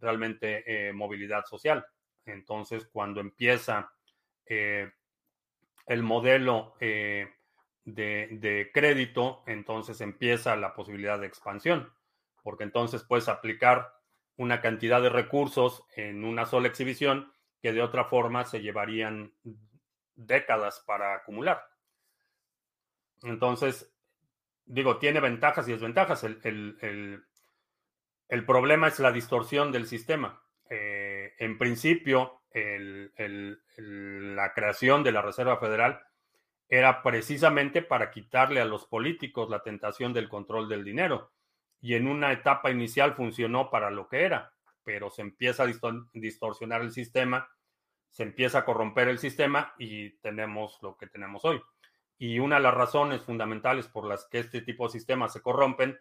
realmente eh, movilidad social. Entonces cuando empieza eh, el modelo eh, de, crédito, entonces empieza la posibilidad de expansión, porque entonces puedes aplicar una cantidad de recursos en una sola exhibición que de otra forma se llevarían décadas para acumular. Entonces, digo, tiene ventajas y desventajas. El, problema es la distorsión del sistema. Eh, en principio, la creación de la Reserva Federal era precisamente para quitarle a los políticos la tentación del control del dinero. Y en una etapa inicial funcionó para lo que era pero se empieza a distorsionar el sistema, se empieza a corromper el sistema y tenemos lo que tenemos hoy. Y una de las razones fundamentales por las que este tipo de sistemas se corrompen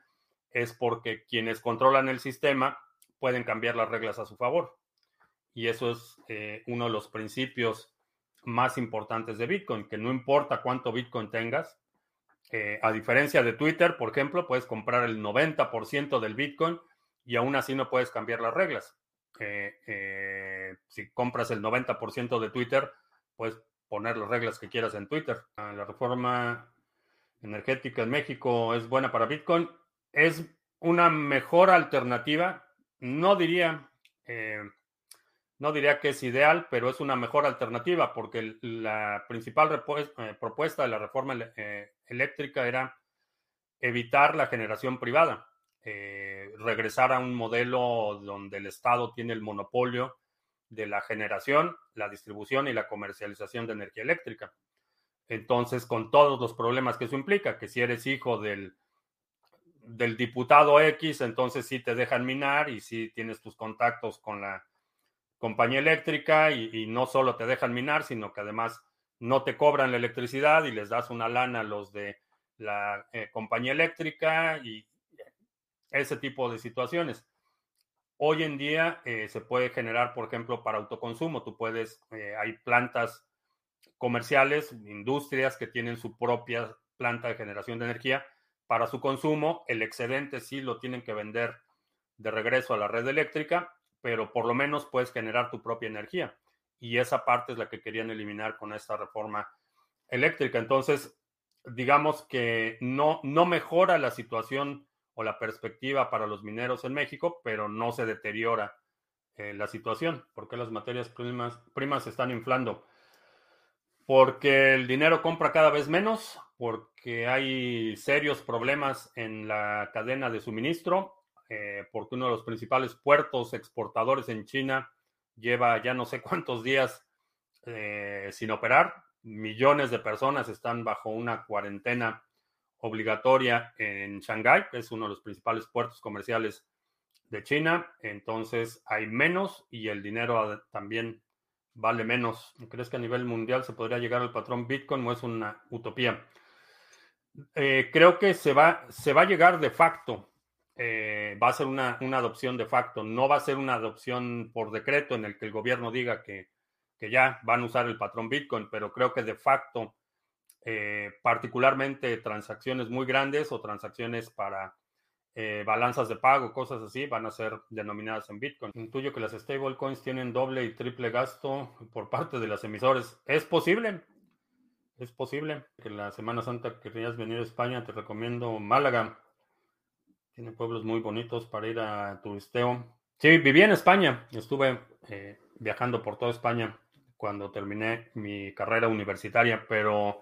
es porque quienes controlan el sistema pueden cambiar las reglas a su favor. Y eso es eh, uno de los principios más importantes de Bitcoin, que no importa cuánto Bitcoin tengas, Eh, a diferencia de Twitter, por ejemplo, puedes comprar el 90% del Bitcoin y aún así no puedes cambiar las reglas. Eh, si compras el 90% de Twitter, puedes poner las reglas que quieras en Twitter. Ah, la reforma energética en México es buena para Bitcoin. Es una mejor alternativa. No diría, no diría que es ideal, pero es una mejor alternativa porque la principal propuesta de la reforma eléctrica era evitar la generación privada, eh, regresar a un modelo donde el Estado tiene el monopolio de la generación, la distribución y la comercialización de energía eléctrica. Entonces, con todos los problemas que eso implica, que si eres hijo del, del diputado X, entonces sí te dejan minar y sí tienes tus contactos con la compañía eléctrica y, no solo te dejan minar, sino que además no te cobran la electricidad y les das una lana a los de la eh, compañía eléctrica y ese tipo de situaciones. Hoy en día eh, se puede generar, por ejemplo, para autoconsumo. Tú puedes, eh, hay plantas comerciales, industrias que tienen su propia planta de generación de energía para su consumo. El excedente sí lo tienen que vender de regreso a la red eléctrica, pero por lo menos puedes generar tu propia energía y esa parte es la que querían eliminar con esta reforma eléctrica. Entonces, digamos que no, no mejora la situación o la perspectiva para los mineros en México, pero no se deteriora eh, la situación. porque las materias primas, primas se están inflando? Porque el dinero compra cada vez menos, porque hay serios problemas en la cadena de suministro, eh, porque uno de los principales puertos exportadores en China lleva ya no sé cuántos días eh, sin operar. Millones de personas están bajo una cuarentena obligatoria en Shanghái, que es uno de los principales puertos comerciales de China. Entonces hay menos y el dinero también vale menos. ¿Crees que a nivel mundial se podría llegar al patrón Bitcoin o es una utopía? Eh, creo que se va, se va a llegar de facto eh, va a ser una, adopción de facto, no va a ser una adopción por decreto en el que el gobierno diga que, ya van a usar el patrón Bitcoin, pero creo que de facto, eh, particularmente transacciones muy grandes o transacciones para eh, balanzas de pago, cosas así, van a ser denominadas en Bitcoin. Intuyo que las stablecoins tienen doble y triple gasto por parte de las emisores. Es posible, es posible que la Semana Santa querías venir a España, te recomiendo Málaga. Tiene pueblos muy bonitos para ir a turisteo. Sí, viví en España. Estuve eh, viajando por toda España cuando terminé mi carrera universitaria, pero,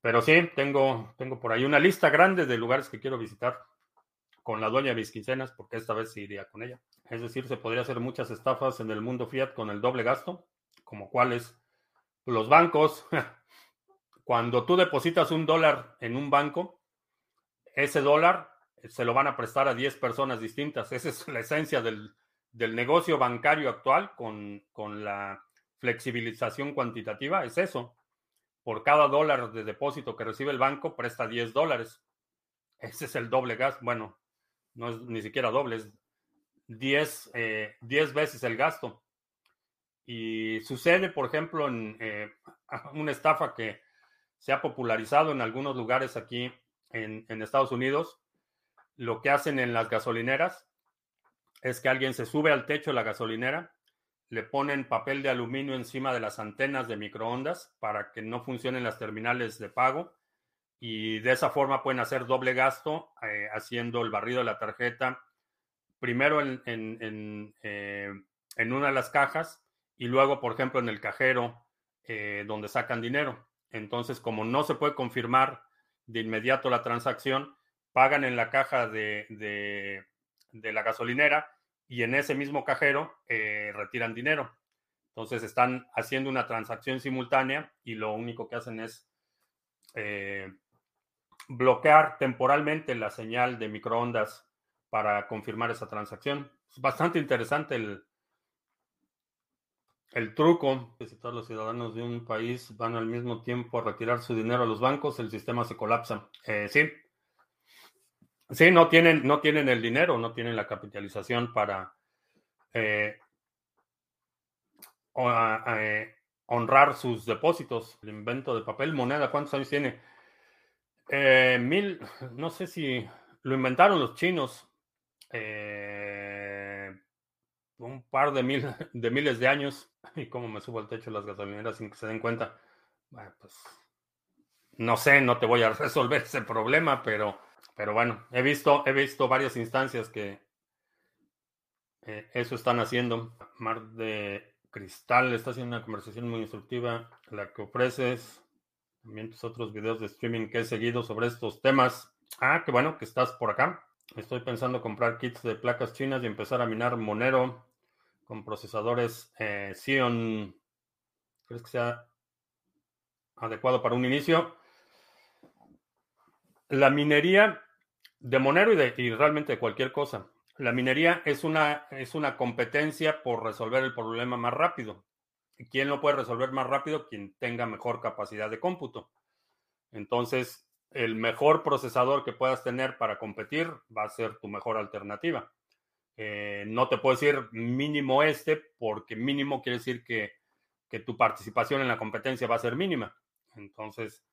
pero sí, tengo, tengo por ahí una lista grande de lugares que quiero visitar con la dueña Vizquincenas, porque esta vez sí iría con ella. Es decir, se podría hacer muchas estafas en el mundo fiat con el doble gasto, como cuáles los bancos. Cuando tú depositas un dólar en un banco, ese dólar se lo van a prestar a 10 personas distintas. Esa es la esencia del, negocio bancario actual con, la flexibilización cuantitativa. Es eso. Por cada dólar de depósito que recibe el banco, presta 10 dólares. Ese es el doble gasto. Bueno, no es ni siquiera doble, es 10, eh, veces el gasto. Y sucede, por ejemplo, en eh, una estafa que se ha popularizado en algunos lugares aquí en, en Estados Unidos, lo que hacen en las gasolineras es que alguien se sube al techo de la gasolinera, le ponen papel de aluminio encima de las antenas de microondas para que no funcionen las terminales de pago y de esa forma pueden hacer doble gasto eh, haciendo el barrido de la tarjeta primero en, eh, en, una de las cajas y luego, por ejemplo, en el cajero eh, donde sacan dinero. Entonces, como no se puede confirmar de inmediato la transacción, pagan en la caja de, la gasolinera y en ese mismo cajero eh, retiran dinero. Entonces están haciendo una transacción simultánea y lo único que hacen es eh, bloquear temporalmente la señal de microondas para confirmar esa transacción. Es bastante interesante el, el truco. Si todos los ciudadanos de un país van al mismo tiempo a retirar su dinero a los bancos, el sistema se colapsa. Eh, sí, Sí, no tienen, no tienen el dinero, no tienen la capitalización para eh, eh, honrar sus depósitos. El invento de papel moneda, ¿cuántos años tiene? Eh, mil, no sé si lo inventaron los chinos. Eh, un par de, mil, de miles de años. Y cómo me subo al techo las gasolineras sin que se den cuenta. Bueno, pues no sé, no te voy a resolver ese problema, pero, pero bueno, he visto, he visto varias instancias que eh, eso están haciendo. Mar de Cristal está haciendo una conversación muy instructiva, la que ofreces. También tus otros videos de streaming que he seguido sobre estos temas. Ah, qué bueno que estás por acá. Estoy pensando comprar kits de placas chinas y empezar a minar Monero con procesadores eh, Xeon. ¿Crees que sea adecuado para un inicio? La minería de Monero y, de, realmente de cualquier cosa. La minería es una, es una competencia por resolver el problema más rápido. ¿Quién lo puede resolver más rápido? Quien tenga mejor capacidad de cómputo. Entonces, el mejor procesador que puedas tener para competir va a ser tu mejor alternativa. Eh, no te puedo decir mínimo este, porque mínimo quiere decir que, que tu participación en la competencia va a ser mínima. Entonces,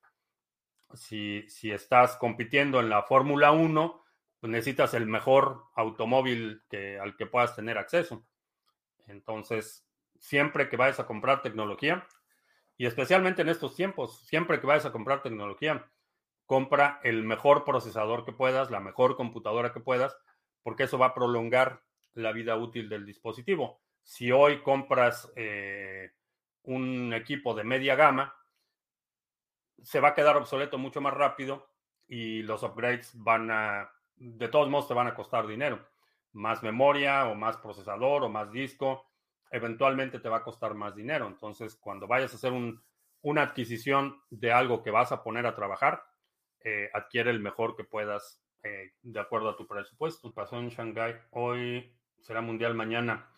si, si estás compitiendo en la Fórmula 1, pues necesitas el mejor automóvil que, al que puedas tener acceso. Entonces, siempre que vayas a comprar tecnología, y especialmente en estos tiempos, siempre que vayas a comprar tecnología, compra el mejor procesador que puedas, la mejor computadora que puedas, porque eso va a prolongar la vida útil del dispositivo. Si hoy compras eh, un equipo de media gama, se va a quedar obsoleto mucho más rápido y los upgrades van a, de todos modos, te van a costar dinero. Más memoria o más procesador o más disco, eventualmente te va a costar más dinero. Entonces, cuando vayas a hacer un, una adquisición de algo que vas a poner a trabajar, eh, adquiere el mejor que puedas eh, de acuerdo a tu presupuesto. Pasó en Shanghai, hoy será mundial mañana.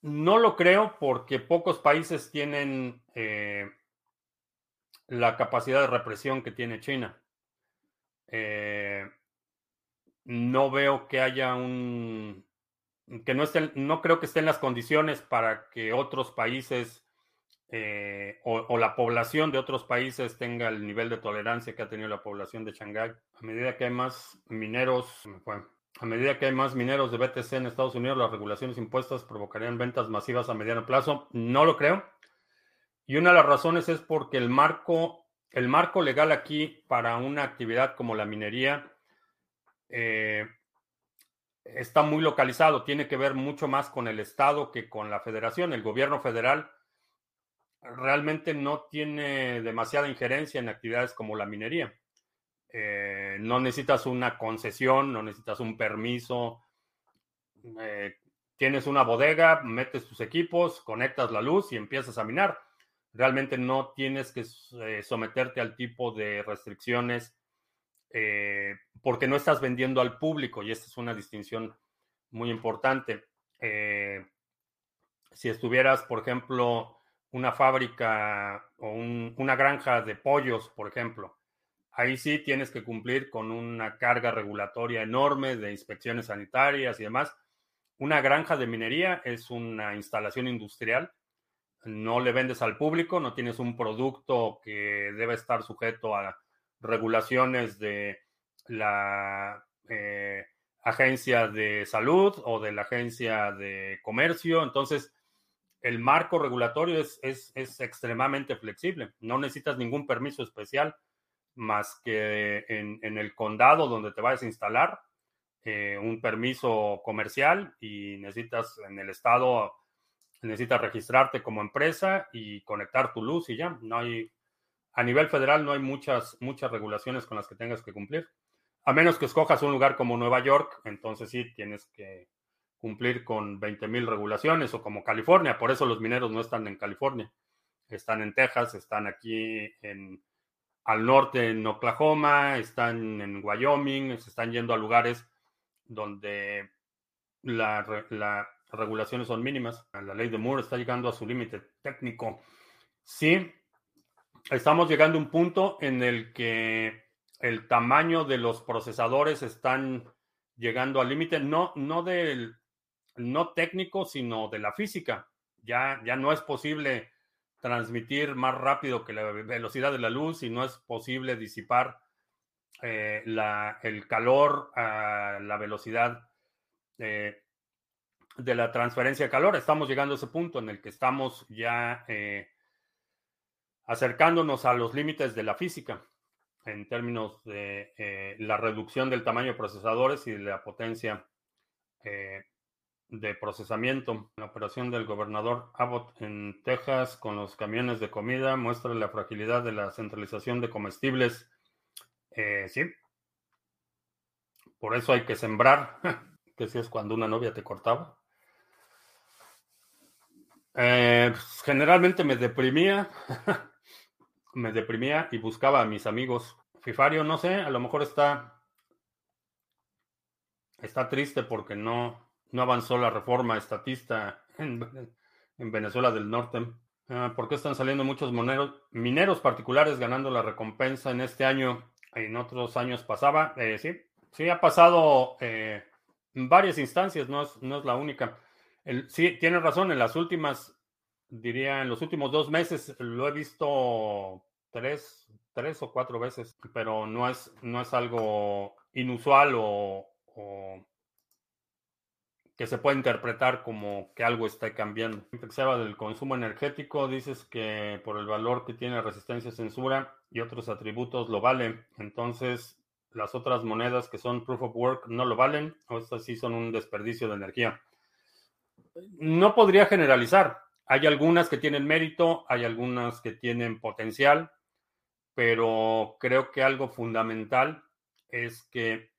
No lo creo porque pocos países tienen eh, la capacidad de represión que tiene China. Eh, no veo que haya un que no estén, no creo que estén las condiciones para que otros países eh, o, la población de otros países tenga el nivel de tolerancia que ha tenido la población de Shanghái. A medida que hay más mineros, a medida que hay más mineros de BTC en Estados Unidos, las regulaciones impuestas provocarían ventas masivas a mediano plazo. No lo creo. Y una de las razones es porque el marco, el marco legal aquí para una actividad como la minería eh, está muy localizado, tiene que ver mucho más con el Estado que con la federación. El gobierno federal realmente no tiene demasiada injerencia en actividades como la minería. Eh, no necesitas una concesión, no necesitas un permiso. Eh, tienes una bodega, metes tus equipos, conectas la luz y empiezas a minar realmente no tienes que eh, someterte al tipo de restricciones eh, porque no estás vendiendo al público y esta es una distinción muy importante. Eh, si estuvieras, por ejemplo, una fábrica o una granja de pollos, por ejemplo, ahí sí tienes que cumplir con una carga regulatoria enorme de inspecciones sanitarias y demás. Una granja de minería es una instalación industrial no le vendes al público, no tienes un producto que debe estar sujeto a regulaciones de la eh, agencia de salud o de la agencia de comercio. Entonces, el marco regulatorio es, es, extremadamente flexible. No necesitas ningún permiso especial más que en, el condado donde te vayas a instalar, eh, un permiso comercial y necesitas en el estado necesitas registrarte como empresa y conectar tu luz y ya. No hay, a nivel federal no hay muchas, muchas regulaciones con las que tengas que cumplir. A menos que escojas un lugar como Nueva York, entonces sí tienes que cumplir con 20 mil regulaciones o como California. Por eso los mineros no están en California. Están en Texas, están aquí en, al norte en Oklahoma, están en Wyoming, se están yendo a lugares donde la regulaciones son mínimas. La ley de Moore está llegando a su límite técnico. Sí, estamos llegando a un punto en el que el tamaño de los procesadores están llegando al límite, no, no del no técnico, sino de la física. Ya, ya no es posible transmitir más rápido que la velocidad de la luz y no es posible disipar eh, el calor a la velocidad eh, de la transferencia de calor. Estamos llegando a ese punto en el que estamos ya eh, acercándonos a los límites de la física en términos de la reducción del tamaño de procesadores y de la potencia de procesamiento. La operación del gobernador Abbott en Texas con los camiones de comida muestra la fragilidad de la centralización de comestibles. Eh, sí. Por eso hay que sembrar, que si es cuando una novia te cortaba. Eh, pues, generalmente me deprimía, me deprimía y buscaba a mis amigos. Fifario, no sé, a lo mejor está, está triste porque no, no avanzó la reforma estatista en, Venezuela del Norte. Ah, ¿Por qué están saliendo muchos mineros particulares ganando la recompensa en este año? En otros años pasaba. Eh, sí, sí ha pasado eh, en varias instancias, no es, no es la única. Sí, tiene razón, en las últimas, diría, en los últimos dos meses lo he visto tres, tres o cuatro veces, pero no es, no es algo inusual o que se puede interpretar como que algo está cambiando. Se habla del consumo energético, dices que por el valor que tiene resistencia censura y otros atributos lo vale. Entonces, las otras monedas que son proof of work no lo valen o estas sí son un desperdicio de energía. No podría generalizar. Hay algunas que tienen mérito, hay algunas que tienen potencial, pero creo que algo fundamental es que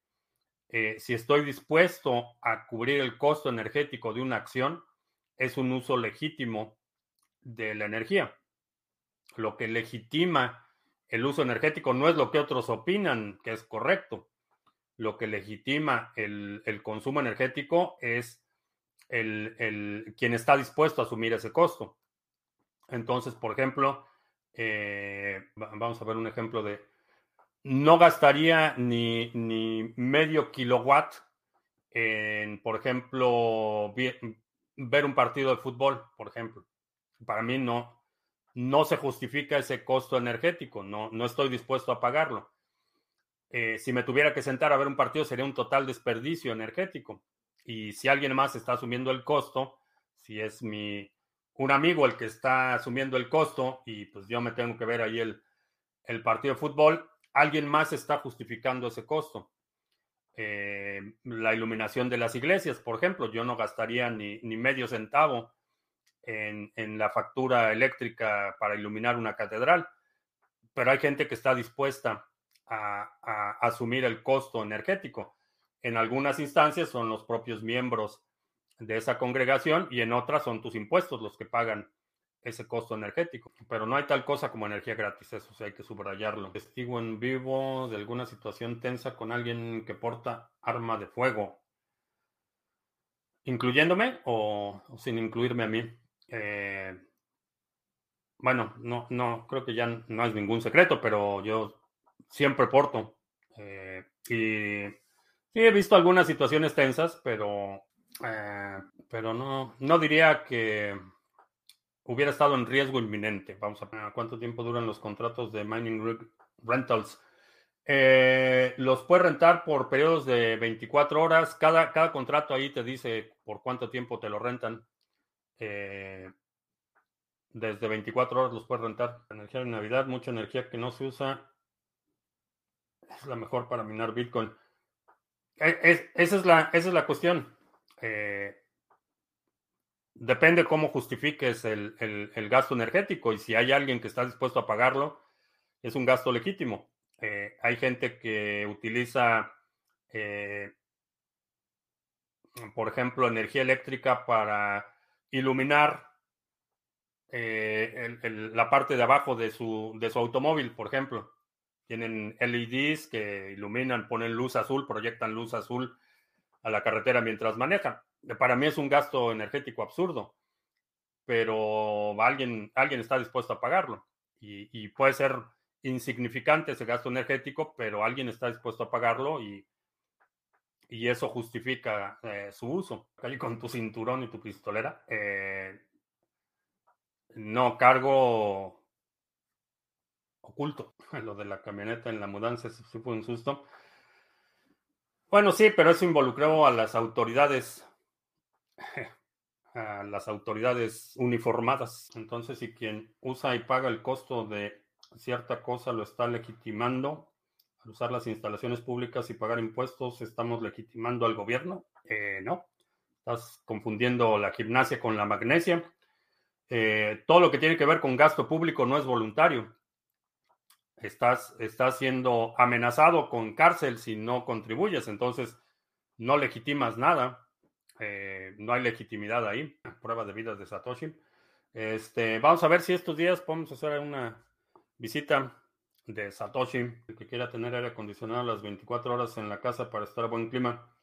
eh, si estoy dispuesto a cubrir el costo energético de una acción, es un uso legítimo de la energía. Lo que legitima el uso energético no es lo que otros opinan que es correcto. Lo que legitima el, consumo energético es el, quien está dispuesto a asumir ese costo. Entonces, por ejemplo, eh, vamos a ver un ejemplo de, no gastaría ni, medio kilowatt en, por ejemplo, ver un partido de fútbol, por ejemplo. Para mí no, no se justifica ese costo energético, no, no estoy dispuesto a pagarlo. Eh, si me tuviera que sentar a ver un partido sería un total desperdicio energético. Y si alguien más está asumiendo el costo, si es mi un amigo el que está asumiendo el costo y pues yo me tengo que ver ahí el, el partido de fútbol, alguien más está justificando ese costo. Eh, la iluminación de las iglesias, por ejemplo, yo no gastaría ni, medio centavo en, la factura eléctrica para iluminar una catedral, pero hay gente que está dispuesta a, asumir el costo energético. En algunas instancias son los propios miembros de esa congregación y en otras son tus impuestos los que pagan ese costo energético. Pero no hay tal cosa como energía gratis, eso sí hay que subrayarlo. Testigo en vivo de alguna situación tensa con alguien que porta arma de fuego, incluyéndome o, sin incluirme a mí. Eh, bueno, no, no, creo que ya no es ningún secreto, pero yo siempre porto. Eh, y sí he visto algunas situaciones tensas, pero, eh, pero no, no diría que hubiera estado en riesgo inminente. Vamos a ver cuánto tiempo duran los contratos de mining rentals. Eh, los puedes rentar por periodos de 24 horas. Cada, cada contrato ahí te dice por cuánto tiempo te lo rentan. Eh, desde 24 horas los puedes rentar. Energía de Navidad, mucha energía que no se usa. Es la mejor para minar Bitcoin. E, esa, es la, esa es la cuestión. Eh, depende cómo justifiques el, gasto energético y si hay alguien que está dispuesto a pagarlo, es un gasto legítimo. Eh, hay gente que utiliza, eh, por ejemplo, energía eléctrica para iluminar la parte de abajo de su, de su automóvil, por ejemplo. Tienen LEDs que iluminan, ponen luz azul, proyectan luz azul a la carretera mientras manejan para mí es un gasto energético absurdo, pero alguien, alguien está dispuesto a pagarlo. Y, puede ser insignificante ese gasto energético, pero alguien está dispuesto a pagarlo y, y eso justifica eh, su uso. Ahí con tu cinturón y tu pistolera. Eh, No, cargo oculto. Lo de la camioneta en la mudanza sí fue un susto. Bueno, sí, pero eso involucró a las autoridades, a las autoridades uniformadas. Entonces, si quien usa y paga el costo de cierta cosa lo está legitimando, al usar las instalaciones públicas y pagar impuestos, ¿estamos legitimando al gobierno? Eh, no. Estás confundiendo la gimnasia con la magnesia. Eh, todo lo que tiene que ver con gasto público no es voluntario. Estás, estás siendo amenazado con cárcel si no contribuyes, entonces no legitimas nada. Eh, no hay legitimidad ahí. Prueba de vida de Satoshi. Este, vamos a ver si estos días podemos hacer una visita de Satoshi, que quiera tener aire acondicionado las 24 horas en la casa para estar a buen clima.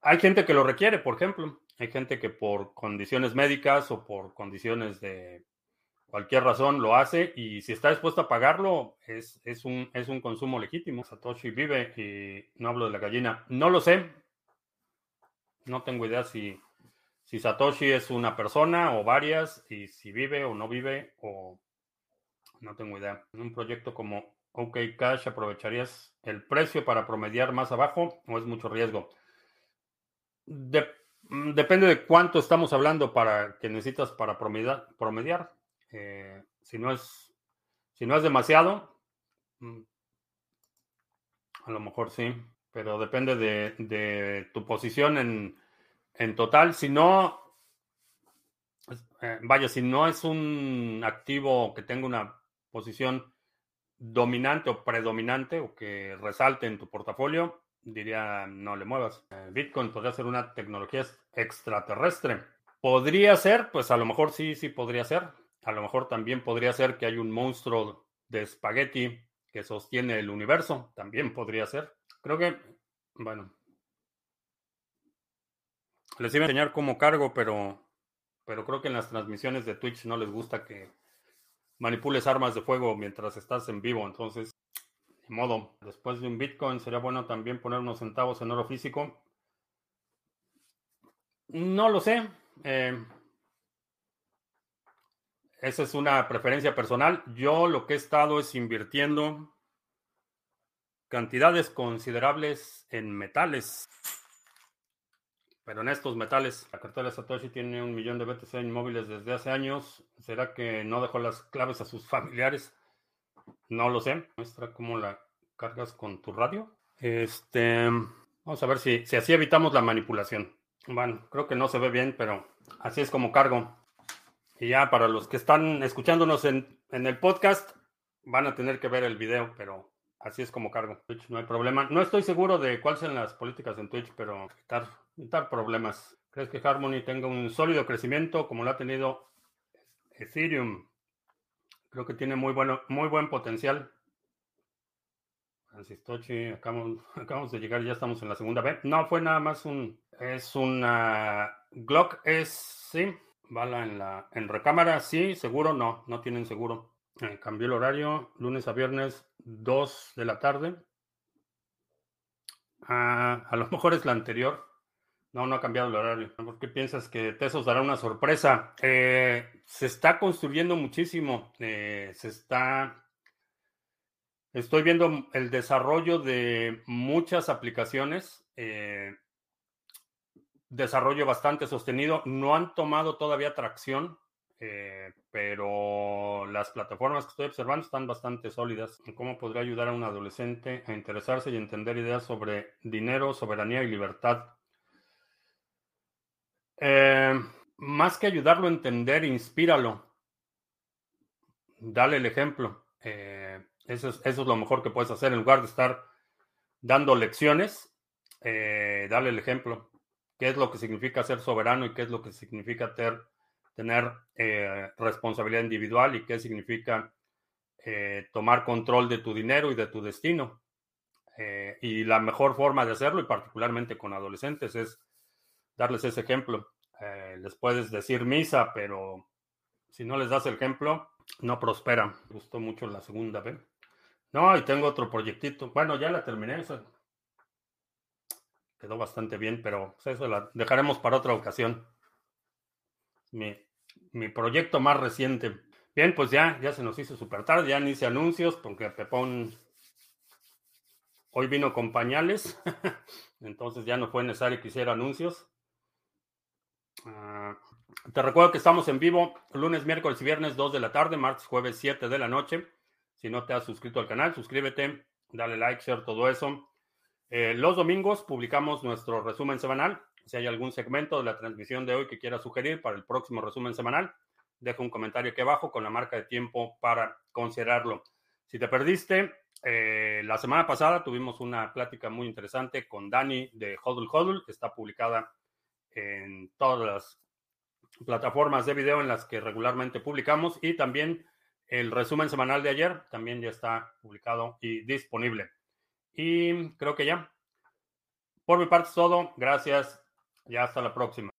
Hay gente que lo requiere, por ejemplo. Hay gente que por condiciones médicas o por condiciones de cualquier razón lo hace y si está dispuesto a pagarlo es, es, un, es un consumo legítimo. Satoshi vive y no hablo de la gallina. No lo sé. No tengo idea si, si Satoshi es una persona o varias y si vive o no vive o no tengo idea. En un proyecto como OK Cash, ¿aprovecharías el precio para promediar más abajo o es mucho riesgo? Mm, depende de cuánto estamos hablando para que necesitas para promediar. promediar. Eh, si, no es, si no es demasiado, mm, a lo mejor sí, pero depende de, tu posición en, en total. Si no, eh, vaya, si no es un activo que tenga una posición dominante o predominante o que resalte en tu portafolio, diría no le muevas. Eh, Bitcoin podría ser una tecnología extraterrestre. Podría ser, pues a lo mejor sí, sí podría ser. A lo mejor también podría ser que hay un monstruo de espagueti que sostiene el universo. También podría ser. Creo que, bueno. Les iba a enseñar cómo cargo, pero, pero creo que en las transmisiones de Twitch no les gusta que manipules armas de fuego mientras estás en vivo. Entonces, de modo, después de un Bitcoin sería bueno también poner unos centavos en oro físico. No lo sé. Eh, esa es una preferencia personal. Yo lo que he estado es invirtiendo cantidades considerables en metales. Pero en estos metales, la cartera Satoshi tiene un millón de BTC inmóviles desde hace años. ¿Será que no dejó las claves a sus familiares? No lo sé. Muestra cómo la cargas con tu radio. Este, vamos a ver si, si así evitamos la manipulación. Bueno, creo que no se ve bien, pero así es como cargo. Y ya para los que están escuchándonos en, en el podcast, van a tener que ver el video, pero así es como cargo. Twitch no hay problema. No estoy seguro de cuáles son las políticas en Twitch, pero evitar evitar problemas. ¿Crees que Harmony tenga un sólido crecimiento como lo ha tenido Ethereum? Creo que tiene muy, bueno, muy buen potencial. Francis Tochi, acabamos, acabamos de llegar, ya estamos en la segunda vez. No, fue nada más un. Es una. Glock es. Sí. Bala en la. En recámara, sí. Seguro, no. No tienen seguro. Eh, cambió el horario. Lunes a viernes, 2 de la tarde. Ah, a lo mejor es la anterior. No, no ha cambiado el horario. ¿Por qué piensas que Tesos dará una sorpresa? Eh, se está construyendo muchísimo. Eh, se está. Estoy viendo el desarrollo de muchas aplicaciones. Eh, desarrollo bastante sostenido. No han tomado todavía tracción, pero las plataformas que estoy observando están bastante sólidas. ¿Cómo podría ayudar a un adolescente a interesarse y entender ideas sobre dinero, soberanía y libertad? Eh, más que ayudarlo a entender, inspíralo. Dale el ejemplo. Eh, eso, es, eso, es, lo mejor que puedes hacer en lugar de estar dando lecciones. Eh, dale el ejemplo. ¿Qué es lo que significa ser soberano y qué es lo que significa tener eh, responsabilidad individual y qué significa eh, tomar control de tu dinero y de tu destino? y la mejor forma de hacerlo, y particularmente con adolescentes, es darles ese ejemplo. Eh, les puedes decir misa, pero si no les das el ejemplo, no prospera. Me gustó mucho la segunda vez. No, y tengo otro proyectito. Bueno, ya la terminé. Quedó bastante bien, pero pues, eso la dejaremos para otra ocasión. Mi, mi proyecto más reciente. Bien, pues ya, ya se nos hizo súper tarde, ya ni hice anuncios porque Pepón hoy vino con pañales, entonces ya no fue necesario que hiciera anuncios. Ah, te recuerdo que estamos en vivo lunes, miércoles y viernes 2 de la tarde, martes, jueves 7 de la noche. Si no te has suscrito al canal, suscríbete, dale like, share, todo eso. Eh, los domingos publicamos nuestro resumen semanal. Si hay algún segmento de la transmisión de hoy que quieras sugerir para el próximo resumen semanal, deja un comentario aquí abajo con la marca de tiempo para considerarlo. Si te perdiste, eh, la semana pasada tuvimos una plática muy interesante con Dani de Hodl Hodl. Está publicada en todas las plataformas de video en las que regularmente publicamos y también el resumen semanal de ayer también ya está publicado y disponible. Y creo que ya. Por mi parte es todo. Gracias y hasta la próxima.